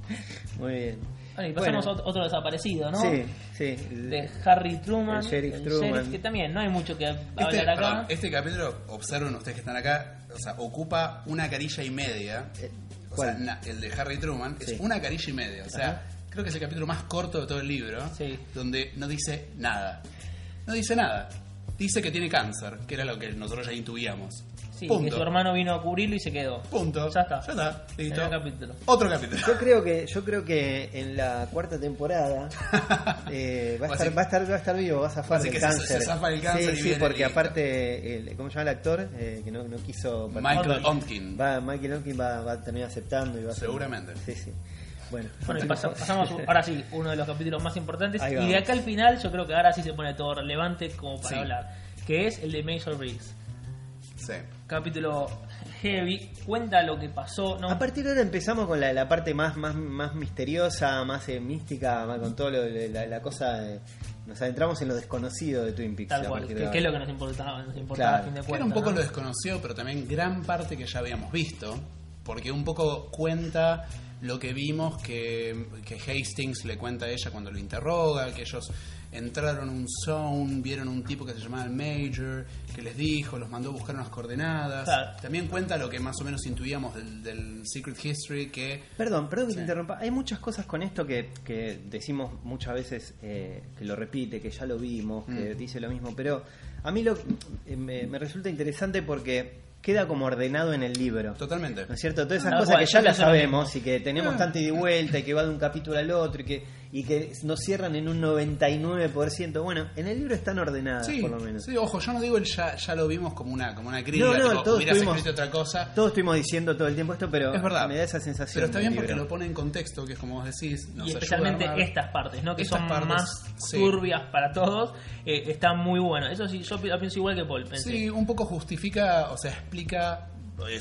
Muy bien. Bueno, y pasamos Bueno. a otro- desaparecido, ¿no? Sí, sí. De Harry Truman, El sheriff Truman. que también no hay mucho que Este, hablar acá. perdón, este capítulo, observen ustedes que están acá, o sea, ocupa una carilla y media. Eh, O ¿cuál? sea, na- el de Harry Truman Sí. es una carilla y media. O sea, creo que es el capítulo más corto de todo el libro, Sí. donde no dice nada. No dice nada. Dice que tiene cáncer, que era lo que nosotros ya intuíamos. Sí, Punto. que su hermano vino a cubrirlo y se quedó. Punto. Ya está. Ya está. Listo. En el capítulo. Otro capítulo. Yo creo que yo creo que en la cuarta temporada eh, va, a a estar, va a estar va a estar vivo, va a zafar a del se- cáncer. se zafa del cáncer sí, y sí, viene porque y- aparte el- ¿cómo se llama el actor? Eh, que no, no quiso Michael. Ontkin. va Michael Onkin va, va a terminar aceptando y va a ser- Seguramente. Sí, sí. Bueno, Bueno, pasa- pasamos ahora sí, uno de los capítulos más importantes. Y de acá al final, yo creo que ahora sí se pone todo relevante como para Sí. hablar. Que es el de Major Briggs. Sí. Capítulo heavy, cuenta lo que pasó. ¿no? A partir de ahora empezamos con la, la parte más, más, más misteriosa, más eh, mística, más con todo lo, de la, la cosa. de- nos adentramos en lo desconocido de Twin Peaks. Tal cual, que, de que es lo que nos importaba, nos importaba Claro. a fin de cuentas. era un poco ¿no? lo desconocido, pero también gran parte que ya habíamos visto, porque un poco cuenta lo que vimos que, que Hastings le cuenta a ella cuando lo interroga, que ellos entraron a un zone, vieron un tipo que se llamaba el Major, que les dijo, los mandó a buscar unas coordenadas. Claro. También cuenta lo que más o menos intuíamos del, del Secret History, que Perdón, perdón que Sí. te interrumpa. Hay muchas cosas con esto que, que decimos muchas veces, eh, que lo repite, que ya lo vimos, que Mm. dice lo mismo, pero a mí lo, eh, me, me resulta interesante porque queda como ordenado en el libro. totalmente. ¿No es cierto? Todas esas Tal cosas que ya las sabemos y que tenemos tanta ida y vuelta y que va de un capítulo al otro y que, y que nos cierran en un 99%. Bueno, en el libro están ordenadas, Sí, por lo menos. sí, ojo, yo no digo el ya, ya lo vimos como una, como una crítica, No, no, tipo, todos hubieras tuvimos- escrito otra cosa. Todos estuvimos diciendo todo el tiempo esto, pero Es verdad. me da esa sensación. Pero está bien porque lo pone en contexto, que es como vos decís. Nos y ayuda especialmente a estas partes, ¿no? Que Estas son partes, más sí. turbias para todos, eh, están muy buenas. Eso sí, yo pi- pienso igual que Paul. Pensé. Sí, un poco justifica, o sea, explica,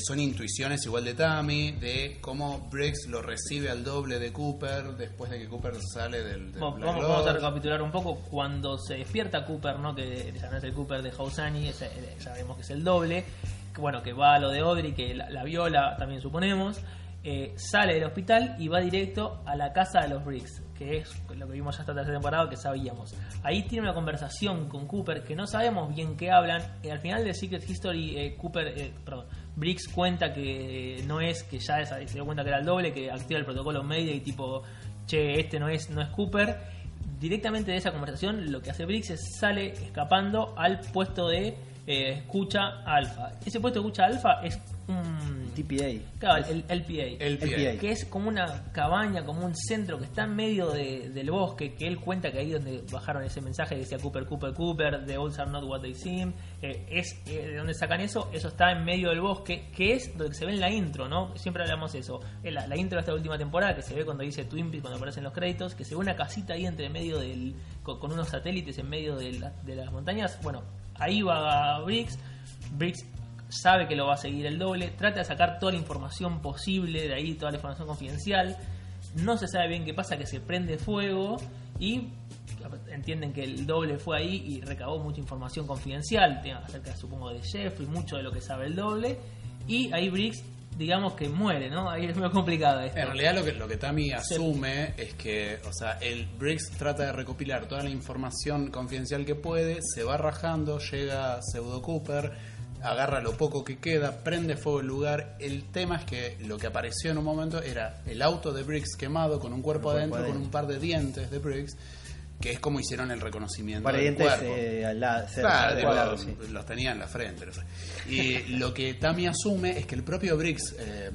son intuiciones igual de Tammy, de cómo Briggs lo recibe al doble de Cooper después de que Cooper sale del, del Vamos, vamos- vamos a recapitular un poco. Cuando se despierta Cooper, ¿no? que ya no es el Cooper de Housani, ese- eh, sabemos que es el doble. Que, bueno, que va a lo de Audrey, que la, la viola, también suponemos. eh, sale del hospital y va directo a la casa de los Briggs, que es lo que vimos ya esta tercera temporada que sabíamos. Ahí tiene una conversación con Cooper que no sabemos bien qué hablan. Eh, al final de Secret History, eh, Cooper, eh, perdón, Briggs cuenta que no es, que ya se dio cuenta que era el doble, que activa el protocolo media y tipo, che, este no es, no es Cooper. Directamente de esa conversación, lo que hace Briggs es sale escapando al puesto de eh, escucha alfa. Ese puesto de escucha alfa es un, TPA. Claro, el, el LPA. Que es como una cabaña, como un centro que está en medio de- del bosque, que él cuenta que ahí donde bajaron ese mensaje que decía Cooper, Cooper, Cooper, the olds are not what they seem, eh, es eh, de donde sacan eso, eso está en medio del bosque, que es donde se ve en la intro, ¿no? Siempre hablamos eso, Eh, la, la intro de esta última temporada, que se ve cuando dice Twin Peaks, cuando aparecen los créditos, que se ve una casita ahí entre medio del, con, con unos satélites en medio de, la- de las montañas, bueno, ahí va Briggs, Briggs sabe que lo va a seguir el doble, trata de sacar toda la información posible de ahí, toda la información confidencial. No se sabe bien qué pasa, que se prende fuego y entienden que el doble fue ahí y recabó mucha información confidencial acerca, supongo, de Jeffrey, mucho de lo que sabe el doble. Y ahí Briggs, digamos que muere, ¿no? Ahí es muy complicado esto. En realidad lo que, lo que Tammy asume es que, o sea, el Briggs trata de recopilar toda la información confidencial que puede, se va rajando, llega Pseudo Cooper, agarra lo poco que queda, prende fuego el lugar. El tema es que lo que apareció en un momento era el auto de Briggs quemado con un cuerpo adentro, con un par de dientes de Briggs, que es como hicieron el reconocimiento Para del dientes cuerpo. eh, al lado, cerca, Claro, al digo, lado, sí. los tenía en la frente. Y lo que Tammy asume es que el propio Briggs eh,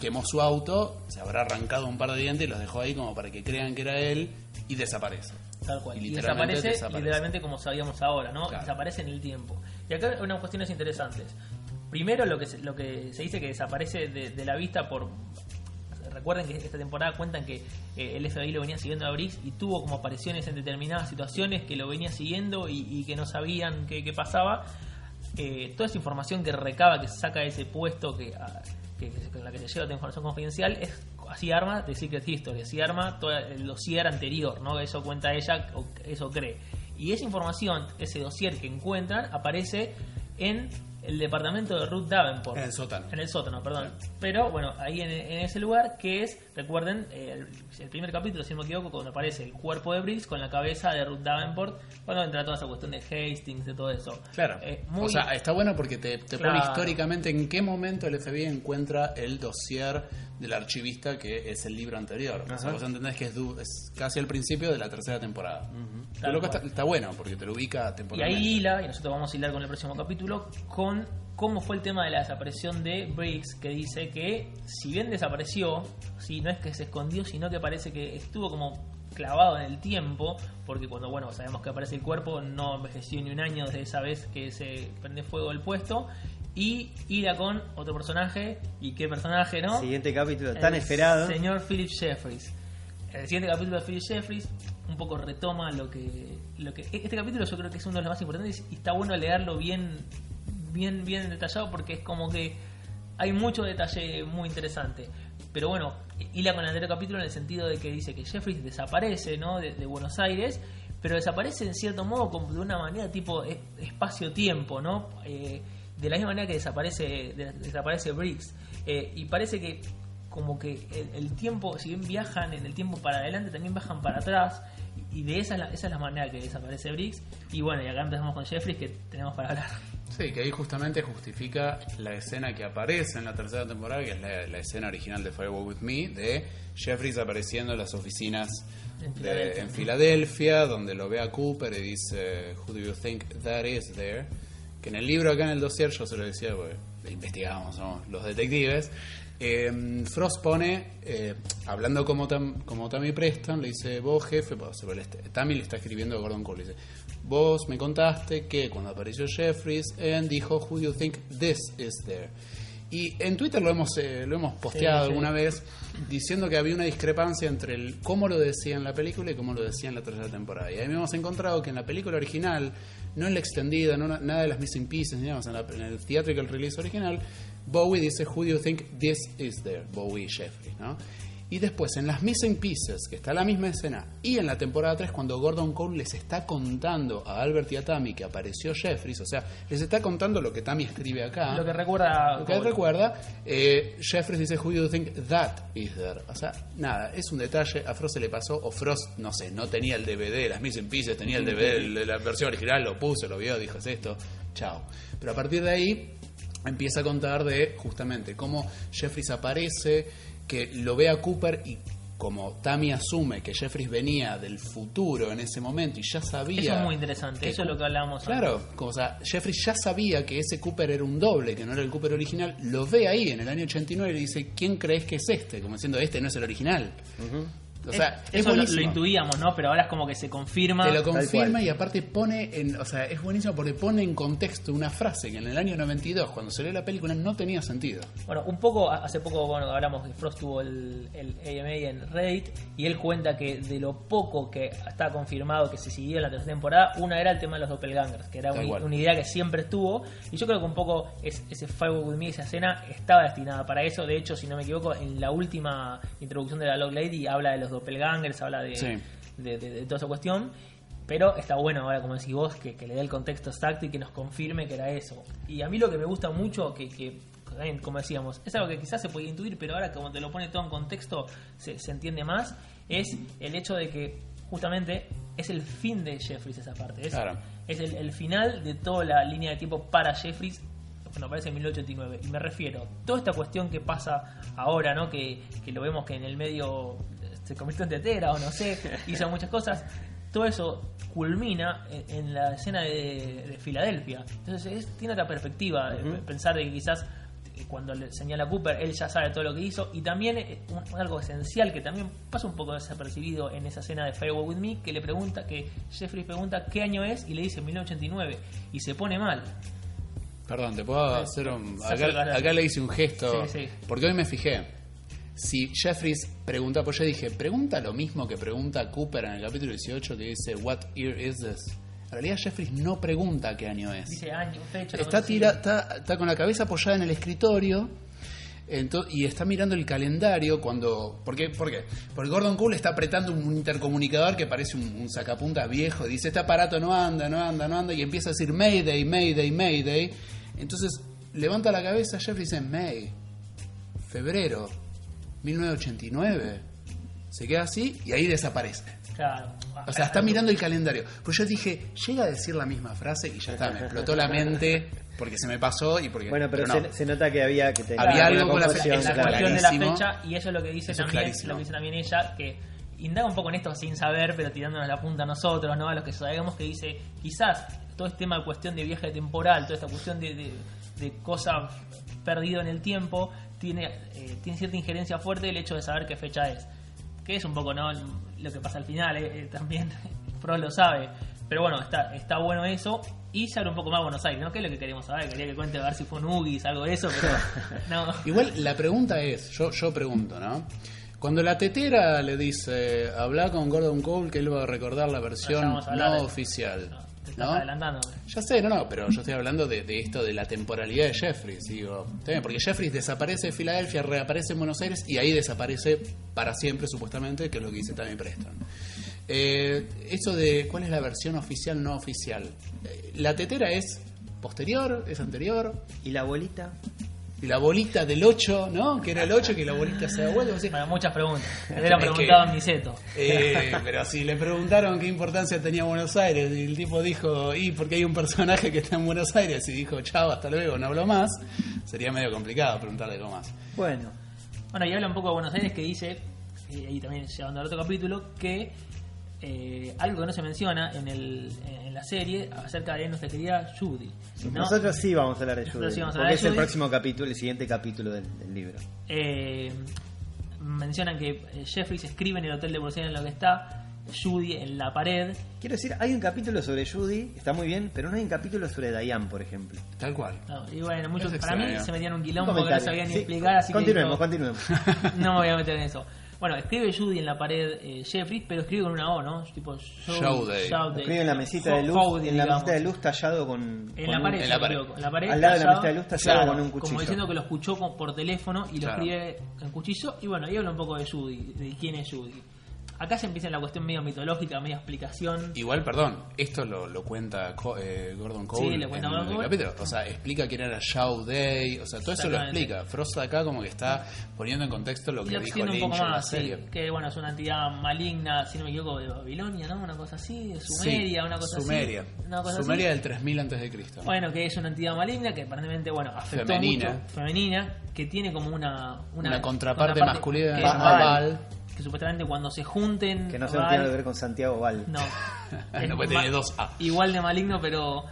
quemó su auto, se habrá arrancado un par de dientes y los dejó ahí como para que crean que era él y desaparece. Tal cual. Y literalmente desaparece, desaparece. literalmente como sabíamos ahora, ¿no? Claro. Desaparece en el tiempo. Y acá hay unas cuestiones interesantes. Primero, lo que se, lo que se dice que desaparece de, de la vista por. Recuerden que esta temporada cuentan que eh, el FBI lo venía siguiendo a Briggs y tuvo como apariciones en determinadas situaciones que lo venía siguiendo y, y que no sabían qué, qué pasaba. Eh, toda esa información que recaba, que saca de ese puesto que, ah, que, que- con la que se lleva toda información confidencial, es así arma de Secret History, así arma todo el dossier anterior, ¿no? Eso cuenta ella, o eso cree. Y esa información, ese dossier que encuentran, aparece en el departamento de Ruth Davenport. En el sótano. En el sótano, perdón. Pero bueno, ahí en, en ese lugar que es, recuerden, eh, el, el primer capítulo, si no me equivoco, cuando aparece el cuerpo de Briggs con la cabeza de Ruth Davenport, cuando entra toda esa cuestión de Hastings, de todo eso. Claro. Eh, muy- O sea, está bueno porque te, te pone históricamente en qué momento el FBI encuentra el dossier del archivista que es el libro anterior. O sea, vos entendés que es, du- es casi al principio de la tercera temporada. Lo Tal loco cual. está, está bueno porque te lo ubica Y temporalmente. ahí hila, y nosotros vamos a hilar con el próximo capítulo, con cómo fue el tema de la desaparición de Briggs, que dice que si bien desapareció, si no es que se escondió, sino que parece que estuvo como clavado en el tiempo, porque cuando bueno sabemos que aparece el cuerpo, no envejeció ni un año desde esa vez que se prende fuego el puesto, y hila con otro personaje, y qué personaje, ¿no? Siguiente capítulo tan El esperado. Señor Philip Jeffries. El siguiente capítulo de Philip Jeffries un poco retoma lo que, lo que. Este capítulo yo creo que es uno de los más importantes y está bueno leerlo bien, bien, bien detallado porque es como que hay mucho detalle muy interesante. Pero bueno, hila con el anterior capítulo en el sentido de que dice que Jeffries desaparece ¿no? de, de Buenos Aires, pero desaparece en cierto modo como de una manera tipo espacio-tiempo, ¿no? Eh, de la misma manera que desaparece, de- desaparece Briggs. Eh, y parece que como que el, el tiempo, si bien viajan en el tiempo para adelante, también bajan para atrás. Y de esa es la, esa es la manera que desaparece Briggs. Y bueno, y acá empezamos con Jeffries, que tenemos para hablar. Sí, que ahí justamente justifica la escena que aparece en la tercera temporada, que es la, la escena original de Firewall With Me, de Jeffries apareciendo en las oficinas En de- Filadelfia. en Filadelfia, donde lo ve a Cooper y dice, Who do you think that is there? Que en el libro acá en el dossier, yo se lo decía, porque investigamos, somos los detectives, eh, Frost pone, eh, hablando como, Tam- como Tammy Preston, le dice, vos jefe, pues, molesta. Tammy le está escribiendo a Gordon Cole, le dice, vos me contaste que cuando apareció Jeffries, dijo, who do you think this is there? Y en Twitter lo hemos, eh, lo hemos posteado Sí, sí. alguna vez diciendo que había una discrepancia entre el cómo lo decía en la película y cómo lo decía en la tercera temporada. Y ahí hemos encontrado que en la película original, no en la extendida, no nada de las missing pieces, ni nada en, la- en el theatrical release original, Bowie dice, Who do you think this is there? Bowie y Jeffrey, ¿no? Y después, en las Missing Pieces, que está la misma escena, y en la temporada 3, cuando Gordon Cole les está contando a Albert y a Tammy que apareció Jeffries, o sea, les está contando lo que Tammy escribe acá. Lo que recuerda. Lo que recuerda, eh, Jeffries dice, Who do you think that is there? O sea, nada, es un detalle, a Frost se le pasó, o Frost, no sé, no tenía el DVD de las Missing Pieces, tenía el DVD de la versión original, lo puso, lo vio, dijo, es esto, chao. Pero a partir de ahí empieza a contar de justamente cómo Jeffries aparece, que lo ve a Cooper y como Tammy asume que Jeffries venía del futuro en ese momento y ya sabía. Eso es muy interesante, que eso es lo que hablábamos Claro, como, o sea, Jeffries ya sabía que ese Cooper era un doble, que no era el Cooper original. Lo ve ahí en el año 89 y le dice: ¿Quién crees que es este? Como diciendo: Este no es el original. O sea, es, Eso lo, intuíamos, ¿no? Pero ahora es como que se confirma. Te lo confirma y aparte pone en, o sea, es buenísimo porque pone en contexto una frase que en el año 92, cuando salió la película, no tenía sentido. Bueno, un poco, hace poco, bueno, hablamos que Frost tuvo el, el AMA en Reddit y él cuenta que de lo poco que está confirmado que se siguió en la tercera temporada, una era el tema de los doppelgangers, que era una, idea que siempre estuvo y yo creo que un poco es- ese Firewall With Me, esa escena, estaba destinada para eso. De hecho, si no me equivoco, en la última introducción de la Log Lady habla de los doppelgangers, habla de, Sí. de, de- de toda esa cuestión. Pero está bueno ahora, como decís vos, que, que le dé el contexto exacto y que nos confirme que era eso. Y a mí lo que me gusta mucho, que, como decíamos, es algo que quizás se podía intuir, pero ahora como te lo pone todo en contexto, se, se entiende más, es el hecho de que justamente es el fin de Jeffries esa parte. Es, Claro. es el, el final de toda la línea de tiempo para Jeffries cuando aparece en 1889. Y me refiero, toda esta cuestión que pasa ahora, ¿no? Que, que lo vemos que en el medio se convirtió en tetera o no sé, hizo muchas cosas. Todo eso culmina en, en la escena de, de Filadelfia. Entonces es- tiene otra perspectiva, de pensar de que quizás eh, cuando le señala Cooper, él ya sabe todo lo que hizo. Y también eh, un- algo esencial que también pasa un poco desapercibido en esa escena de Farewell With Me, que le pregunta, que Jeffrey pregunta qué año es y le dice 1989 y se pone mal. Perdón, te puedo hacer un. Acá, acá le hice un gesto. Sí, sí. Porque hoy me fijé. Si Jeffries pregunta, pues yo dije, pregunta lo mismo que pregunta Cooper en el capítulo 18 que dice, ¿What year is this? En realidad Jeffries no pregunta qué año es. Dice año, fecha. Está, tira, está, está con la cabeza apoyada en el escritorio y está mirando el calendario cuando... ¿Por qué? ¿Por qué? Porque Gordon Cole está apretando un intercomunicador que parece un, un sacapuntas viejo. Dice, este aparato no anda, no anda, no anda. Y empieza a decir Mayday, Mayday, Mayday. Entonces levanta la cabeza Jeffrey y dice, May, febrero, 1989. Se queda así y ahí desaparece. Claro. O sea, está mirando el calendario. Pues yo dije, llega a decir la misma frase y ya está, me explotó la mente porque se me pasó y porque. Bueno, pero, no. se, se nota que había que tener Había una algo con la fe- confusión, esa la claro. cuestión de la fecha y eso es lo que dice Eso también lo que dice también ella que indaga un poco en esto sin saber pero tirándonos la punta a nosotros no a los que sabemos que dice quizás todo este tema de cuestión de viaje temporal toda esta cuestión de, de, de cosa perdido en el tiempo tiene eh, tiene cierta injerencia fuerte el hecho de saber qué fecha es que es un poco no lo que pasa al final eh, eh, también Frost lo sabe pero bueno está está bueno eso y se abre un poco más Buenos Aires ¿no? que es lo que queríamos saber quería que cuente a ver si fue un Ugis algo de eso pero no Igual la pregunta es, yo, yo pregunto, ¿no? Cuando la tetera le dice, habla con Gordon Cole que él va a recordar la versión no oficial. No, te estás ¿no? adelantando. Ya sé, no, no, pero yo estoy hablando de, de esto de la temporalidad de Jeffries, digo. Está bien, Porque Jeffries desaparece de Filadelfia, reaparece en Buenos Aires y ahí desaparece para siempre, supuestamente, que es lo que dice también Preston. Eh, eso de cuál es la versión oficial, no oficial. Eh, la tetera es posterior, es anterior, ¿Y la abuelita? Y la bolita del 8, ¿no? Que era el 8, que la bolita se da vuelta. decís, Bueno, muchas preguntas. Es que- preguntado a Miseto. eh, pero si le preguntaron qué importancia tenía Buenos Aires y el tipo dijo, y porque hay un personaje que está en Buenos Aires y dijo, chao, hasta luego, no hablo más, sería medio complicado preguntarle algo más. Bueno, Bueno, y habla un poco de Buenos Aires que dice, y ahí también llevando al otro capítulo, que eh, algo que no se menciona en, el, en la serie acerca de nuestra querida Judy. ¿no? nosotros sí vamos a hablar de Judy. sí porque de es el Judy. próximo capítulo, el siguiente capítulo del, del libro. Eh, mencionan que eh, Jeffries escribe en el hotel de Aires en lo que está, Judy en la pared. Quiero decir, hay un capítulo sobre Judy, está muy bien, pero no hay un capítulo sobre Diane, por ejemplo. Tal cual. No, y bueno, muchos, para mí se metían un quilombo que no sabían ni Sí, explicar, así continuemos, que dijo, continuemos. no me voy a meter en eso. Bueno, escribe Judy en la pared eh, Jeffries, pero escribe con una O, ¿no? Tipo Showday. Escribe en la mesita de luz, Howdy, en la digamos. mesita de luz tallado con, En con la un- pared, en la pared. equivoco. En la pared. Al lado de la mesita de luz tallado claro, con un cuchillo. Como diciendo que lo escuchó con- por teléfono y lo Claro. escribe en cuchillo. Y bueno, y habla un poco de Judy, de quién es Judy. Acá se empieza la cuestión medio mitológica, medio explicación. Igual, perdón, esto lo, lo cuenta Co- eh, Gordon Cole Sí, lo cuenta en Gordon el capítulo. O sea, explica quién era Shaw Day, o sea, todo eso lo explica. Frost acá como que está poniendo en contexto lo Y que lo dijo extiende un Lynch poco en la más, sí, serie. que bueno, es una entidad maligna, si no me equivoco, de Babilonia, ¿no? Una cosa así, de Sumeria, Sí, una cosa Sumeria. así. Una cosa Sumeria así. del 3000 antes de Cristo. Bueno, que es una entidad maligna que aparentemente, bueno, afectó Femenina. mucho, femenina, que tiene como una... Una contraparte masculina que. Val. Que supuestamente cuando se junten... Que no se Val- tiene que ver con Santiago Val. No. No, ma- tiene dos A. Igual de maligno, pero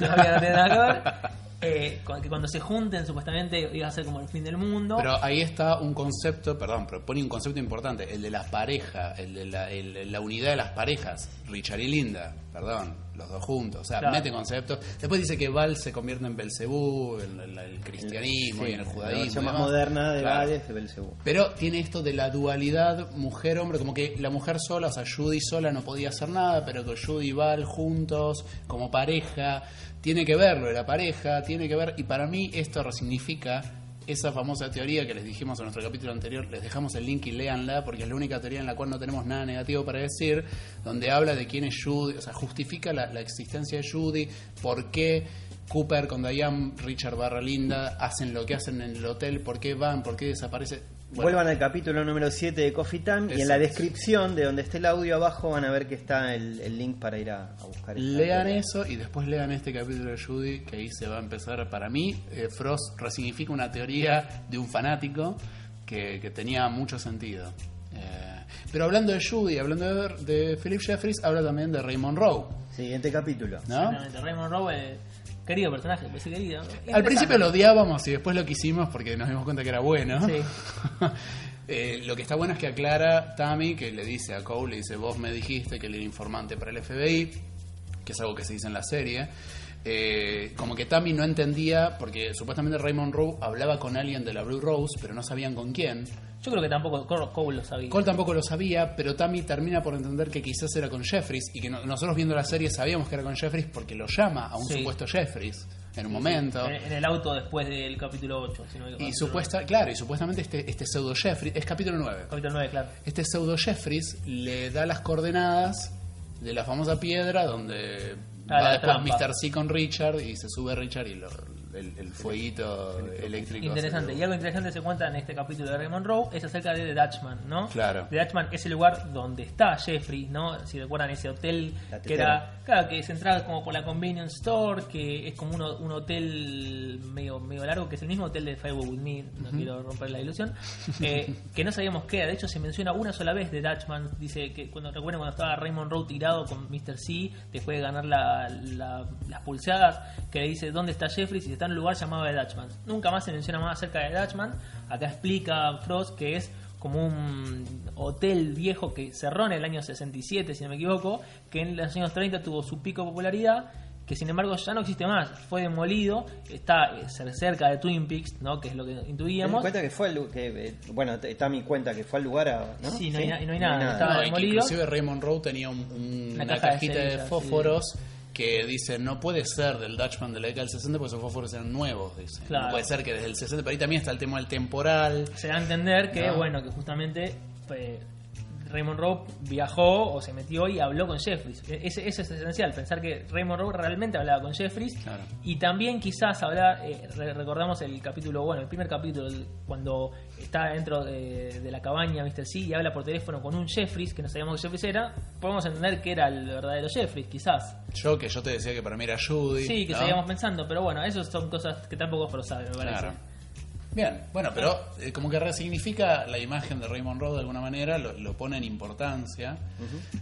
no tiene nada que ver. Eh, que cuando se junten, supuestamente iba a ser como el fin del mundo. Pero ahí está un concepto, perdón, pero pone un concepto importante, el de la pareja, el de la, el- la unidad de las parejas, Richard y Linda, perdón, los dos juntos, o sea, Claro. mete conceptos. Después dice que Val se convierte en Belcebú, en el, el cristianismo Sí, y en el La judaísmo. versión y más moderna de Claro. Val es de Belcebú. Pero tiene esto de la dualidad mujer-hombre, como que la mujer sola, o sea, Judy sola no podía hacer nada, pero con Judy y Val juntos, como pareja, tiene que verlo de la pareja, tiene que ver, y para mí esto resignifica esa famosa teoría que les dijimos en nuestro capítulo anterior, les dejamos el link y léanla, porque es la única teoría en la cual no tenemos nada negativo para decir, donde habla de quién es Judy, o sea, justifica la, la existencia de Judy, por qué Cooper con Diane, Richard barra Linda, hacen lo que hacen en el hotel, por qué van, por qué desaparece. Bueno, Vuelvan al capítulo número 7 de Coffee Time y en la Exacto. descripción de donde esté el audio abajo van a ver que está el, el link para ir a, a buscar. Lean eso y después lean este capítulo de Judy, que ahí se va a empezar. Para mí, eh, Frost resignifica una teoría de un fanático que, que tenía mucho sentido. Eh, pero hablando de Judy, hablando de, de Philip Jeffries, habla también de Raymond Rowe, Siguiente capítulo. ¿no? Raymond Rowe, eh, querido personaje, pues sí, querido. Al principio lo odiábamos y después lo quisimos porque nos dimos cuenta que era bueno. Sí. Eh, lo que está bueno es que aclara Tammy, que le dice a Cole, le dice, vos me dijiste que él era informante para el FBI, que es algo que se dice en la serie. Eh, como que Tammy no entendía, porque supuestamente Raymond Rowe hablaba con alguien de la Blue Rose, pero no sabían con quién. Yo creo que tampoco Cole lo sabía. Cole tampoco lo sabía, pero Tammy termina por entender que quizás era con Jeffries y que no- nosotros viendo la serie sabíamos que era con Jeffries porque lo llama a un Sí. supuesto Jeffries en un momento. En, en el auto después del capítulo 8. Si no Y supuesta, claro, y supuestamente este, este pseudo Jeffries, es capítulo 9. Capítulo 9, claro. Este pseudo Jeffries le da las coordenadas de la famosa piedra donde Ah, va la después trampa. Mr. C con Richard y se sube Richard y lo- el, el fueguito eléctrico. Interesante. se- Y algo interesante se cuenta en este capítulo de Raymond Rowe es acerca de The Dutchman, ¿no? Claro. The Dutchman es el lugar donde está Jeffrey, ¿no? Si recuerdan ese hotel que era, claro, que se entraba como por la convenience store, que es como un, un hotel medio medio largo, que es el mismo hotel de Firewall With Me, no quiero romper la ilusión, eh, que no sabíamos qué era. De hecho, se menciona una sola vez The Dutchman. Dice que cuando recuerden cuando estaba Raymond Rowe tirado con Mr. C, después de ganar la- la- las pulseadas, que le dice dónde está Jeffrey, si está en un lugar llamado The Dutchman. Nunca más se menciona más acerca de Dutchman. Acá explica Frost que es como un hotel viejo que cerró en el año 67, si no me equivoco, que en los años 30 tuvo su pico de popularidad, que sin embargo ya no existe más, fue demolido, está eh, cer- cerca de Twin Peaks, ¿no? que es lo que intuíamos. cuenta que fue lu- que eh, bueno está mi cuenta que fue al lugar a, ¿no? Sí, no hay no hay nada, estaba- No, y que demolido. inclusive Raymond Rowe tenía un- un- Una una, caja de cajita de, fósforos que dice no puede ser del Dutchman de la década del 60 porque esos fósforos eran nuevos dice. Claro. no puede ser que desde el 60 pero ahí también está el tema del temporal se da a entender que, No. bueno, que justamente eh, Raymond Rowe viajó o se metió y habló con Jeffries. E- Ese, ese es esencial, pensar que Raymond Rowe realmente hablaba con Jeffries Claro. y también quizás hablar, eh, re- recordamos el capítulo, bueno, el primer capítulo, cuando está dentro de, de la cabaña Mr. C y habla por teléfono con un Jeffries, que no sabíamos que Jeffries era, podemos entender que era el verdadero Jeffries, quizás. yo que yo te decía que para mí era Judy Sí, que ¿no? seguíamos pensando, pero bueno, eso son cosas que tampoco Frost sabe, me parece. Claro. Bien, bueno, pero eh, como que resignifica la imagen de Raymond Rowe de alguna manera, lo, lo pone en importancia.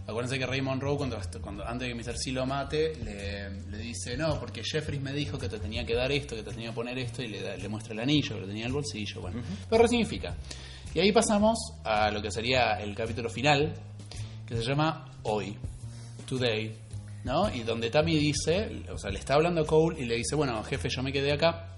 Acuérdense que Raymond Rowe, cuando, cuando antes de que Mr. C lo mate, le, le dice, no, porque Jeffries me dijo que te tenía que dar esto, que te tenía que poner esto, y le, da- le muestra el anillo, que lo tenía en el bolsillo. Bueno, pero resignifica. Y ahí pasamos a lo que sería el capítulo final, que se llama Hoy, Today, ¿no? Y donde Tammy dice, o sea, le está hablando a Cole y le dice, bueno, jefe, yo me quedé acá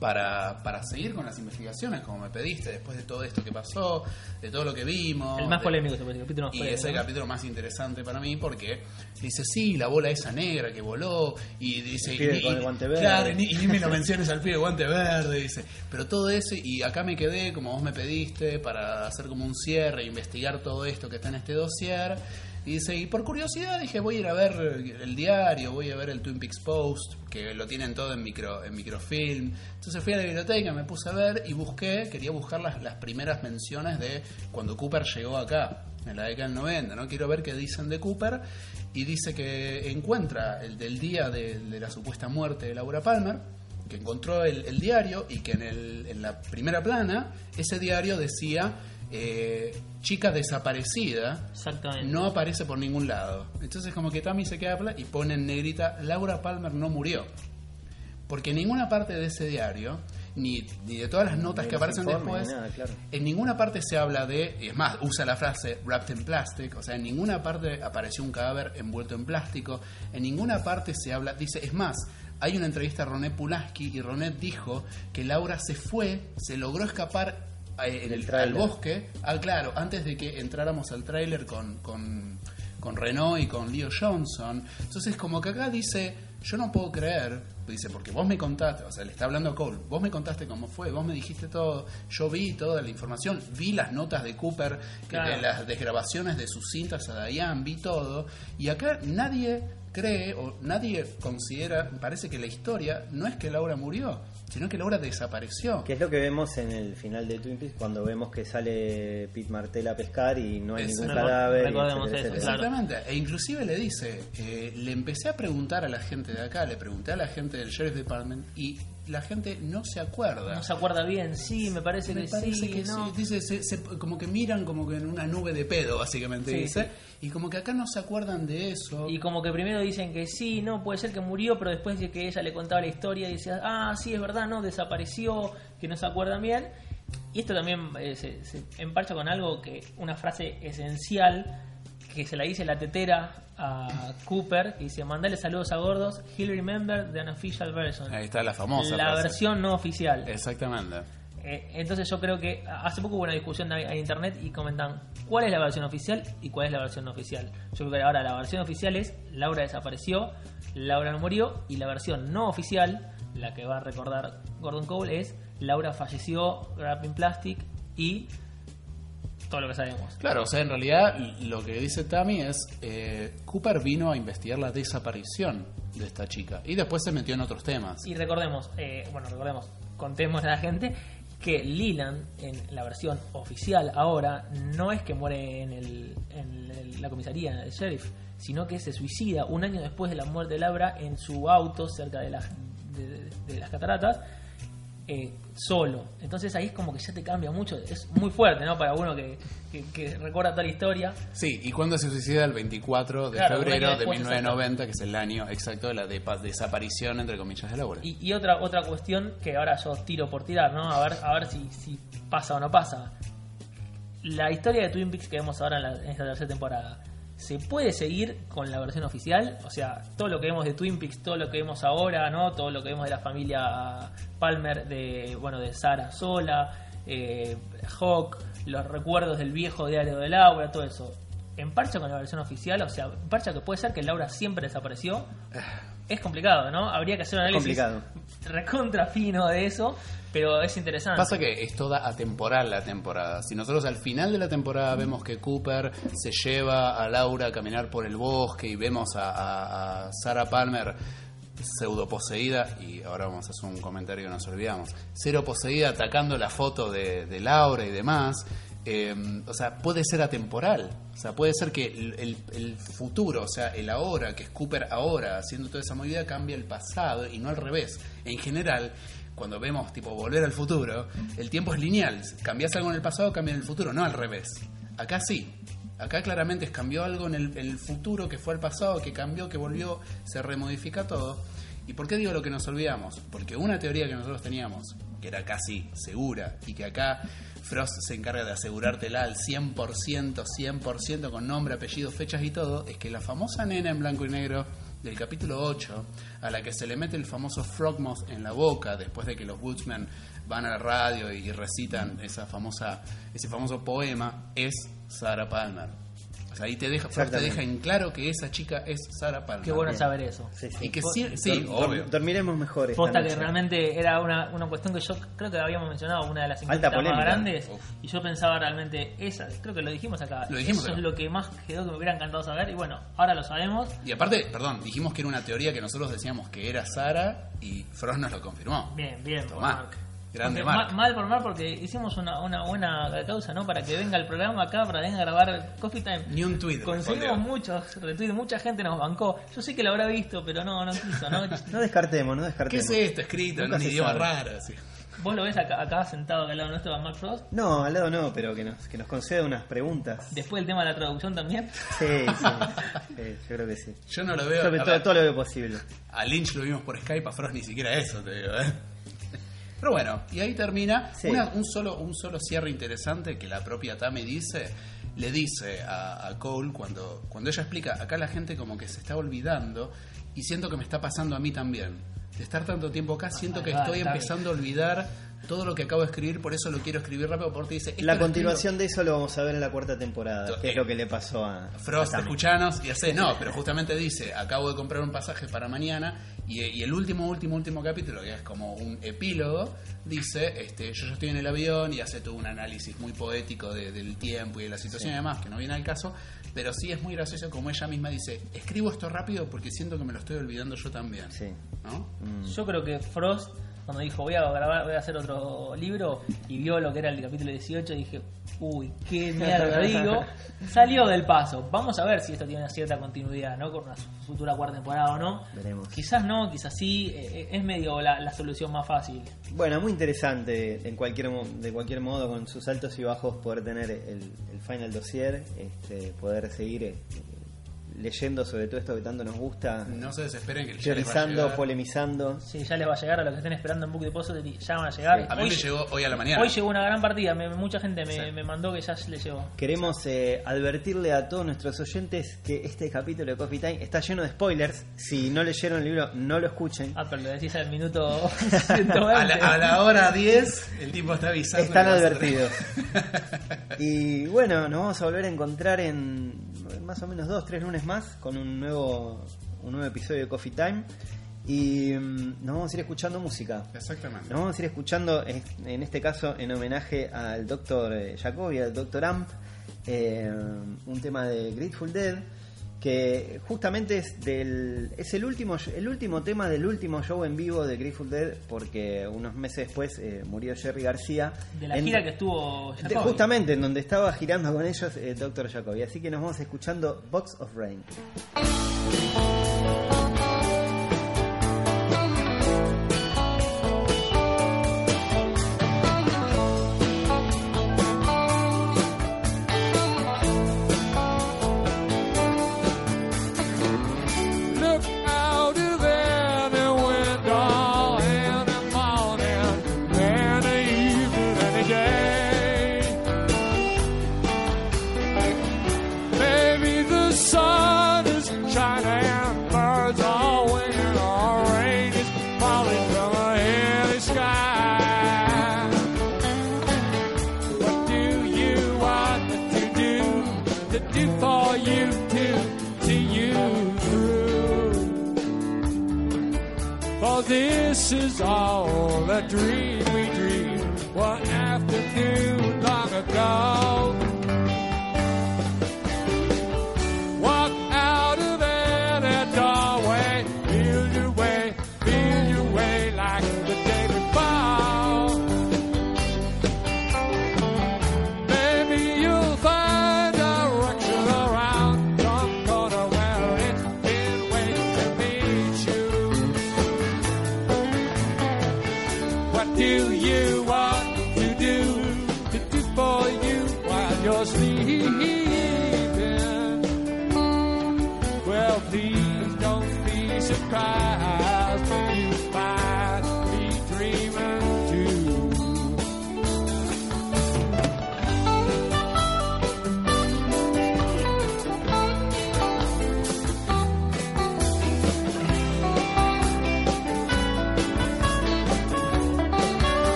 para, para seguir con las investigaciones, como me pediste, después de todo esto que pasó, de todo lo que vimos. El más de- polémico, el capítulo más y polémico. es el ¿no? capítulo más interesante para mí porque dice, sí, la bola esa negra que voló, y dice, El pibe y, con y- el guante verde. Claro, y ni, y ni me lo menciones al pibe de guante verde, dice. Pero todo eso, y acá me quedé, como vos me pediste, para hacer como un cierre, investigar todo esto que está en este dossier. Y dice, y por curiosidad dije, voy a ir a ver el diario, voy a ver el Twin Peaks Post, que lo tienen todo en micro en microfilm. Entonces fui a la biblioteca, me puse a ver y busqué, quería buscar las, las primeras menciones de cuando Cooper llegó acá, en la década del 90, ¿no? Quiero ver qué dicen de Cooper. Y dice que encuentra el del día de, la supuesta muerte de Laura Palmer, que encontró el, el diario y que en, el- en la primera plana ese diario decía eh, chica desaparecida no aparece por ningún lado. Entonces como que Tammy se queda y pone en negrita, Laura Palmer no murió. Porque en ninguna parte de ese diario, ni, ni de todas las notas Ni que aparecen informes, después, ni nada, claro. en ninguna parte se habla de, y es más, usa la frase wrapped in plastic, o sea, en ninguna parte apareció un cadáver envuelto en plástico, en ninguna parte se habla, dice, es más, hay una entrevista a Ronet Pulaski y Ronet dijo que Laura se fue, se logró escapar en el, al bosque, ah, claro, antes de que entráramos al tráiler con, con, con Renault y con Leo Johnson. Entonces, como que acá dice, yo no puedo creer, dice, porque vos me contaste, o sea, le está hablando a Cole, vos me contaste cómo fue, vos me dijiste todo, yo vi toda la información, vi las notas de Cooper, que Claro. de las desgrabaciones de sus cintas a Diane, vi todo, y acá nadie cree o nadie considera, parece que la historia no es que Laura murió, sino que Laura desapareció. Que es lo que vemos en el final de Twin Peaks cuando vemos que sale Pete Martell a pescar y no hay ningún Exacto. cadáver. etcétera, eso, etcétera. Exactamente, e inclusive le dice, eh, le empecé a preguntar a la gente de acá, le pregunté a la gente del Sheriff Department y la gente no se acuerda. No se acuerda bien, sí, me parece Me que parece sí, que ¿no? sí. Dice, se- se- como que miran como que en una nube de pedo, básicamente Sí, dice. sí. Y como que acá no se acuerdan de eso. Y como que primero dicen que sí, no, puede ser que murió, pero después de que ella le contaba la historia y decía, ah, sí, es verdad, no, desapareció, que no se acuerdan bien. Y esto también eh, se, se emparcha con algo que, una frase esencial que se la dice la tetera a Cooper, que dice, mandale saludos a gordos, he'll remember the unofficial version. Ahí está la famosa. la frase. versión no oficial. Exactamente. Eh, entonces yo creo que hace poco hubo una discusión en internet y comentan cuál es la versión oficial y cuál es la versión no oficial. Yo creo que ahora la versión oficial es Laura desapareció, Laura no murió y la versión no oficial, la que va a recordar Gordon Cole, es Laura falleció, wrapped in plastic y todo lo que sabemos. Claro, o sea, en realidad lo que dice Tammy es, eh, Cooper vino a investigar la desaparición de esta chica y después se metió en otros temas. Y recordemos, eh, bueno, recordemos, contemos a la gente que Leland en la versión oficial ahora no es que muere en, el, en el- la comisaría del sheriff, sino que se suicida un año después de la muerte de Laura en su auto cerca de las, de, de- de las cataratas. Eh, solo, entonces ahí es como que ya te cambia mucho, es muy fuerte, ¿no? Para uno que, que- que recuerda toda la historia. Sí, y cuando se suicida el 24 de Claro, febrero de después, 1990, que es el año exacto de la desaparición, entre comillas, de Laura. Y, y otra otra cuestión que ahora yo tiro por tirar, ¿no? A ver, a ver si, si pasa o no pasa. La historia de Twin Peaks que vemos ahora en, la- en esta tercera temporada, ¿se puede seguir con la versión oficial? O sea, todo lo que vemos de Twin Peaks, todo lo que vemos ahora, ¿no? Todo lo que vemos de la familia Palmer, de bueno, de Sara sola, eh, Hawk, los recuerdos del viejo diario de Laura, todo eso. ¿En parcha con la versión oficial? O sea, ¿en parcha que puede ser que Laura siempre desapareció? Es complicado, ¿no? Habría que hacer un análisis complicado. recontra fino de eso, pero es interesante. Pasa que es toda atemporal la temporada. Si nosotros al final de la temporada vemos que Cooper se lleva a Laura a caminar por el bosque y vemos a, a- a Sarah Palmer pseudo poseída, y ahora vamos a hacer un comentario que nos olvidamos, cero poseída atacando la foto de, de Laura y demás. Eh, o sea, puede ser atemporal. O sea, puede ser que el, futuro, o sea, el ahora, que es Cooper ahora haciendo toda esa movida, cambia el pasado y no al revés. En general, cuando vemos tipo volver al futuro, el tiempo es lineal. Cambias algo en el pasado, cambia en el futuro, no al revés. Acá sí. Acá claramente es cambió algo en el, el futuro que fue al pasado, que cambió, que volvió, se remodifica todo. ¿Y por qué digo lo que nos olvidamos? Porque una teoría que nosotros teníamos, que era casi segura, y que acá Frost se encarga de asegurártela al 100%, 100%, con nombre, apellido, fechas y todo, es que la famosa nena en blanco y negro del capítulo 8, a la que se le mete el famoso Frogmoth en la boca después de que los Woodsmen van a la radio y recitan esa famosa, ese famoso poema, es Sarah Palmer. O sea, ahí te deja, Frost te deja en claro que esa chica es Sarah Palmer. Qué bueno Bien. saber eso. Sí, sí. Y que sí, sí, Dor- obvio. Dormiremos mejor. esta Posta que realmente era una, una cuestión que yo creo que habíamos mencionado, una de las Alta incógnitas más polémica. grandes. Uf. Y yo pensaba realmente, esa, creo que lo dijimos acá. Lo dijimos eso acá. es lo que más quedó que me hubiera encantado saber. Y bueno, ahora lo sabemos. Y aparte, perdón, dijimos que era una teoría que nosotros decíamos que era Sara y Frost nos lo confirmó. Bien, bien. Tomá. Mark. Grande Porque Mark. ma- Mal por mal porque hicimos una, una buena causa, ¿no? Para que venga el programa acá, para que venga a grabar Coffee Time. Ni un tweet Conseguimos muchos retweets, mucha gente nos bancó. Yo sé que lo habrá visto, pero no, no quiso, ¿no? No descartemos, no ¿Qué descartemos. es esto escrito en Nunca un se idioma sabe. raro? así? ¿Vos lo ves acá, acá sentado acá al lado nuestro a Mark Frost? No, al lado no, pero que nos, que nos conceda unas preguntas. Después el tema de la traducción también. Sí, sí, sí, yo creo que sí. Yo no lo veo. Yo todo, ver, todo lo veo posible. A Lynch lo vimos por Skype, a Frost ni siquiera eso, te digo, ¿eh? Pero bueno, y ahí termina Sí. una- un, solo, un solo cierre interesante que la propia Tami dice, le dice a, a Cole cuando, cuando ella explica, acá la gente como que se está olvidando y siento que me está pasando a mí también. De estar tanto tiempo acá, siento que estoy empezando a olvidar todo lo que acabo de escribir, por eso lo quiero escribir rápido, porque dice... La continuación de eso lo vamos a ver en la cuarta temporada, To- que es lo que le pasó a Frost, a escuchanos y hace, no, pero justamente dice, acabo de comprar un pasaje para mañana y, y el último, último, último capítulo, que es como un epílogo, dice, este, yo ya estoy en el avión y hace todo un análisis muy poético de- del tiempo y de la situación y demás, que no viene al caso, pero sí es muy gracioso como ella misma dice, escribo esto rápido porque siento que me lo estoy olvidando yo también. Sí. ¿no? Yo creo que Frost, cuando dijo voy a grabar, voy a hacer otro libro, y vio lo que era el capítulo 18, dije, uy, qué mierda digo, salió del paso. Vamos a ver si esto tiene una cierta continuidad, ¿no? Con una futura cuarta temporada o no. Veremos. Quizás no, quizás sí, eh, es medio la, la solución más fácil. Bueno, muy interesante en cualquier de cualquier modo con sus altos y bajos poder tener el, el final dossier, este, poder seguir eh, leyendo sobre todo esto que tanto nos gusta, No se desesperen que ya les va a teorizando, polemizando. Sí, ya les va a llegar a los que estén esperando en Book Depository, ya van a llegar. A mí hoy, me llegó hoy a la mañana. hoy llegó una gran partida, me- mucha gente me, Sí. me mandó que ya le llegó. Queremos eh, advertirle a todos nuestros oyentes que este capítulo de Coffee Time está lleno de spoilers. Si no leyeron el libro, no lo escuchen. Ah, pero lo decís al minuto 120. a, la, a la hora 10, el tipo está avisando. Están advertidos. Y bueno, nos vamos a volver a encontrar en más o menos dos, tres lunes más con un nuevo, un nuevo episodio de Coffee Time. Y mm, nos vamos a ir escuchando música. Exactamente. Nos vamos a ir escuchando, en en este caso, en homenaje al Dr. Jacobi, al Dr. Amp, eh, un tema de Grateful Dead, que justamente es del es el último el último tema del último show en vivo de Grateful Dead, porque unos meses después eh, murió Jerry García. De la En- gira que estuvo de- justamente en donde estaba girando con ellos el Dr. Jacobi. Así que nos vamos escuchando Box of Rain.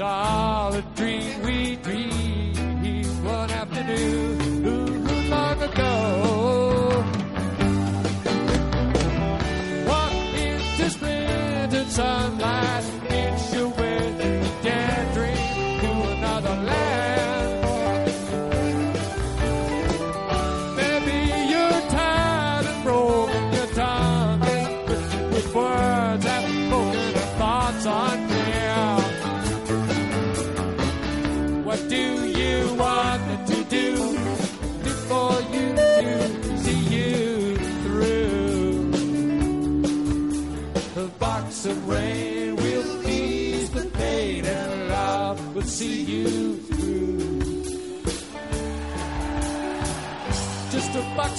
all a dream we dream.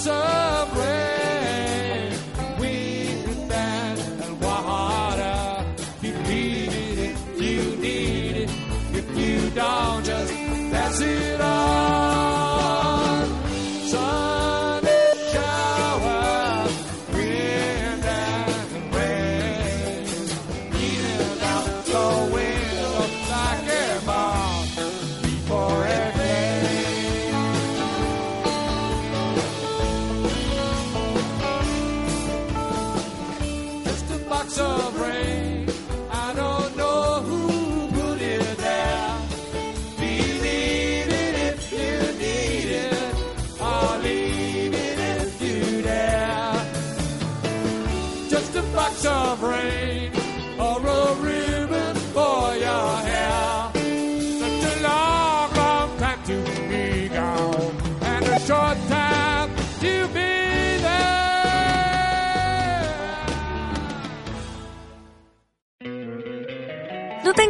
some someplace.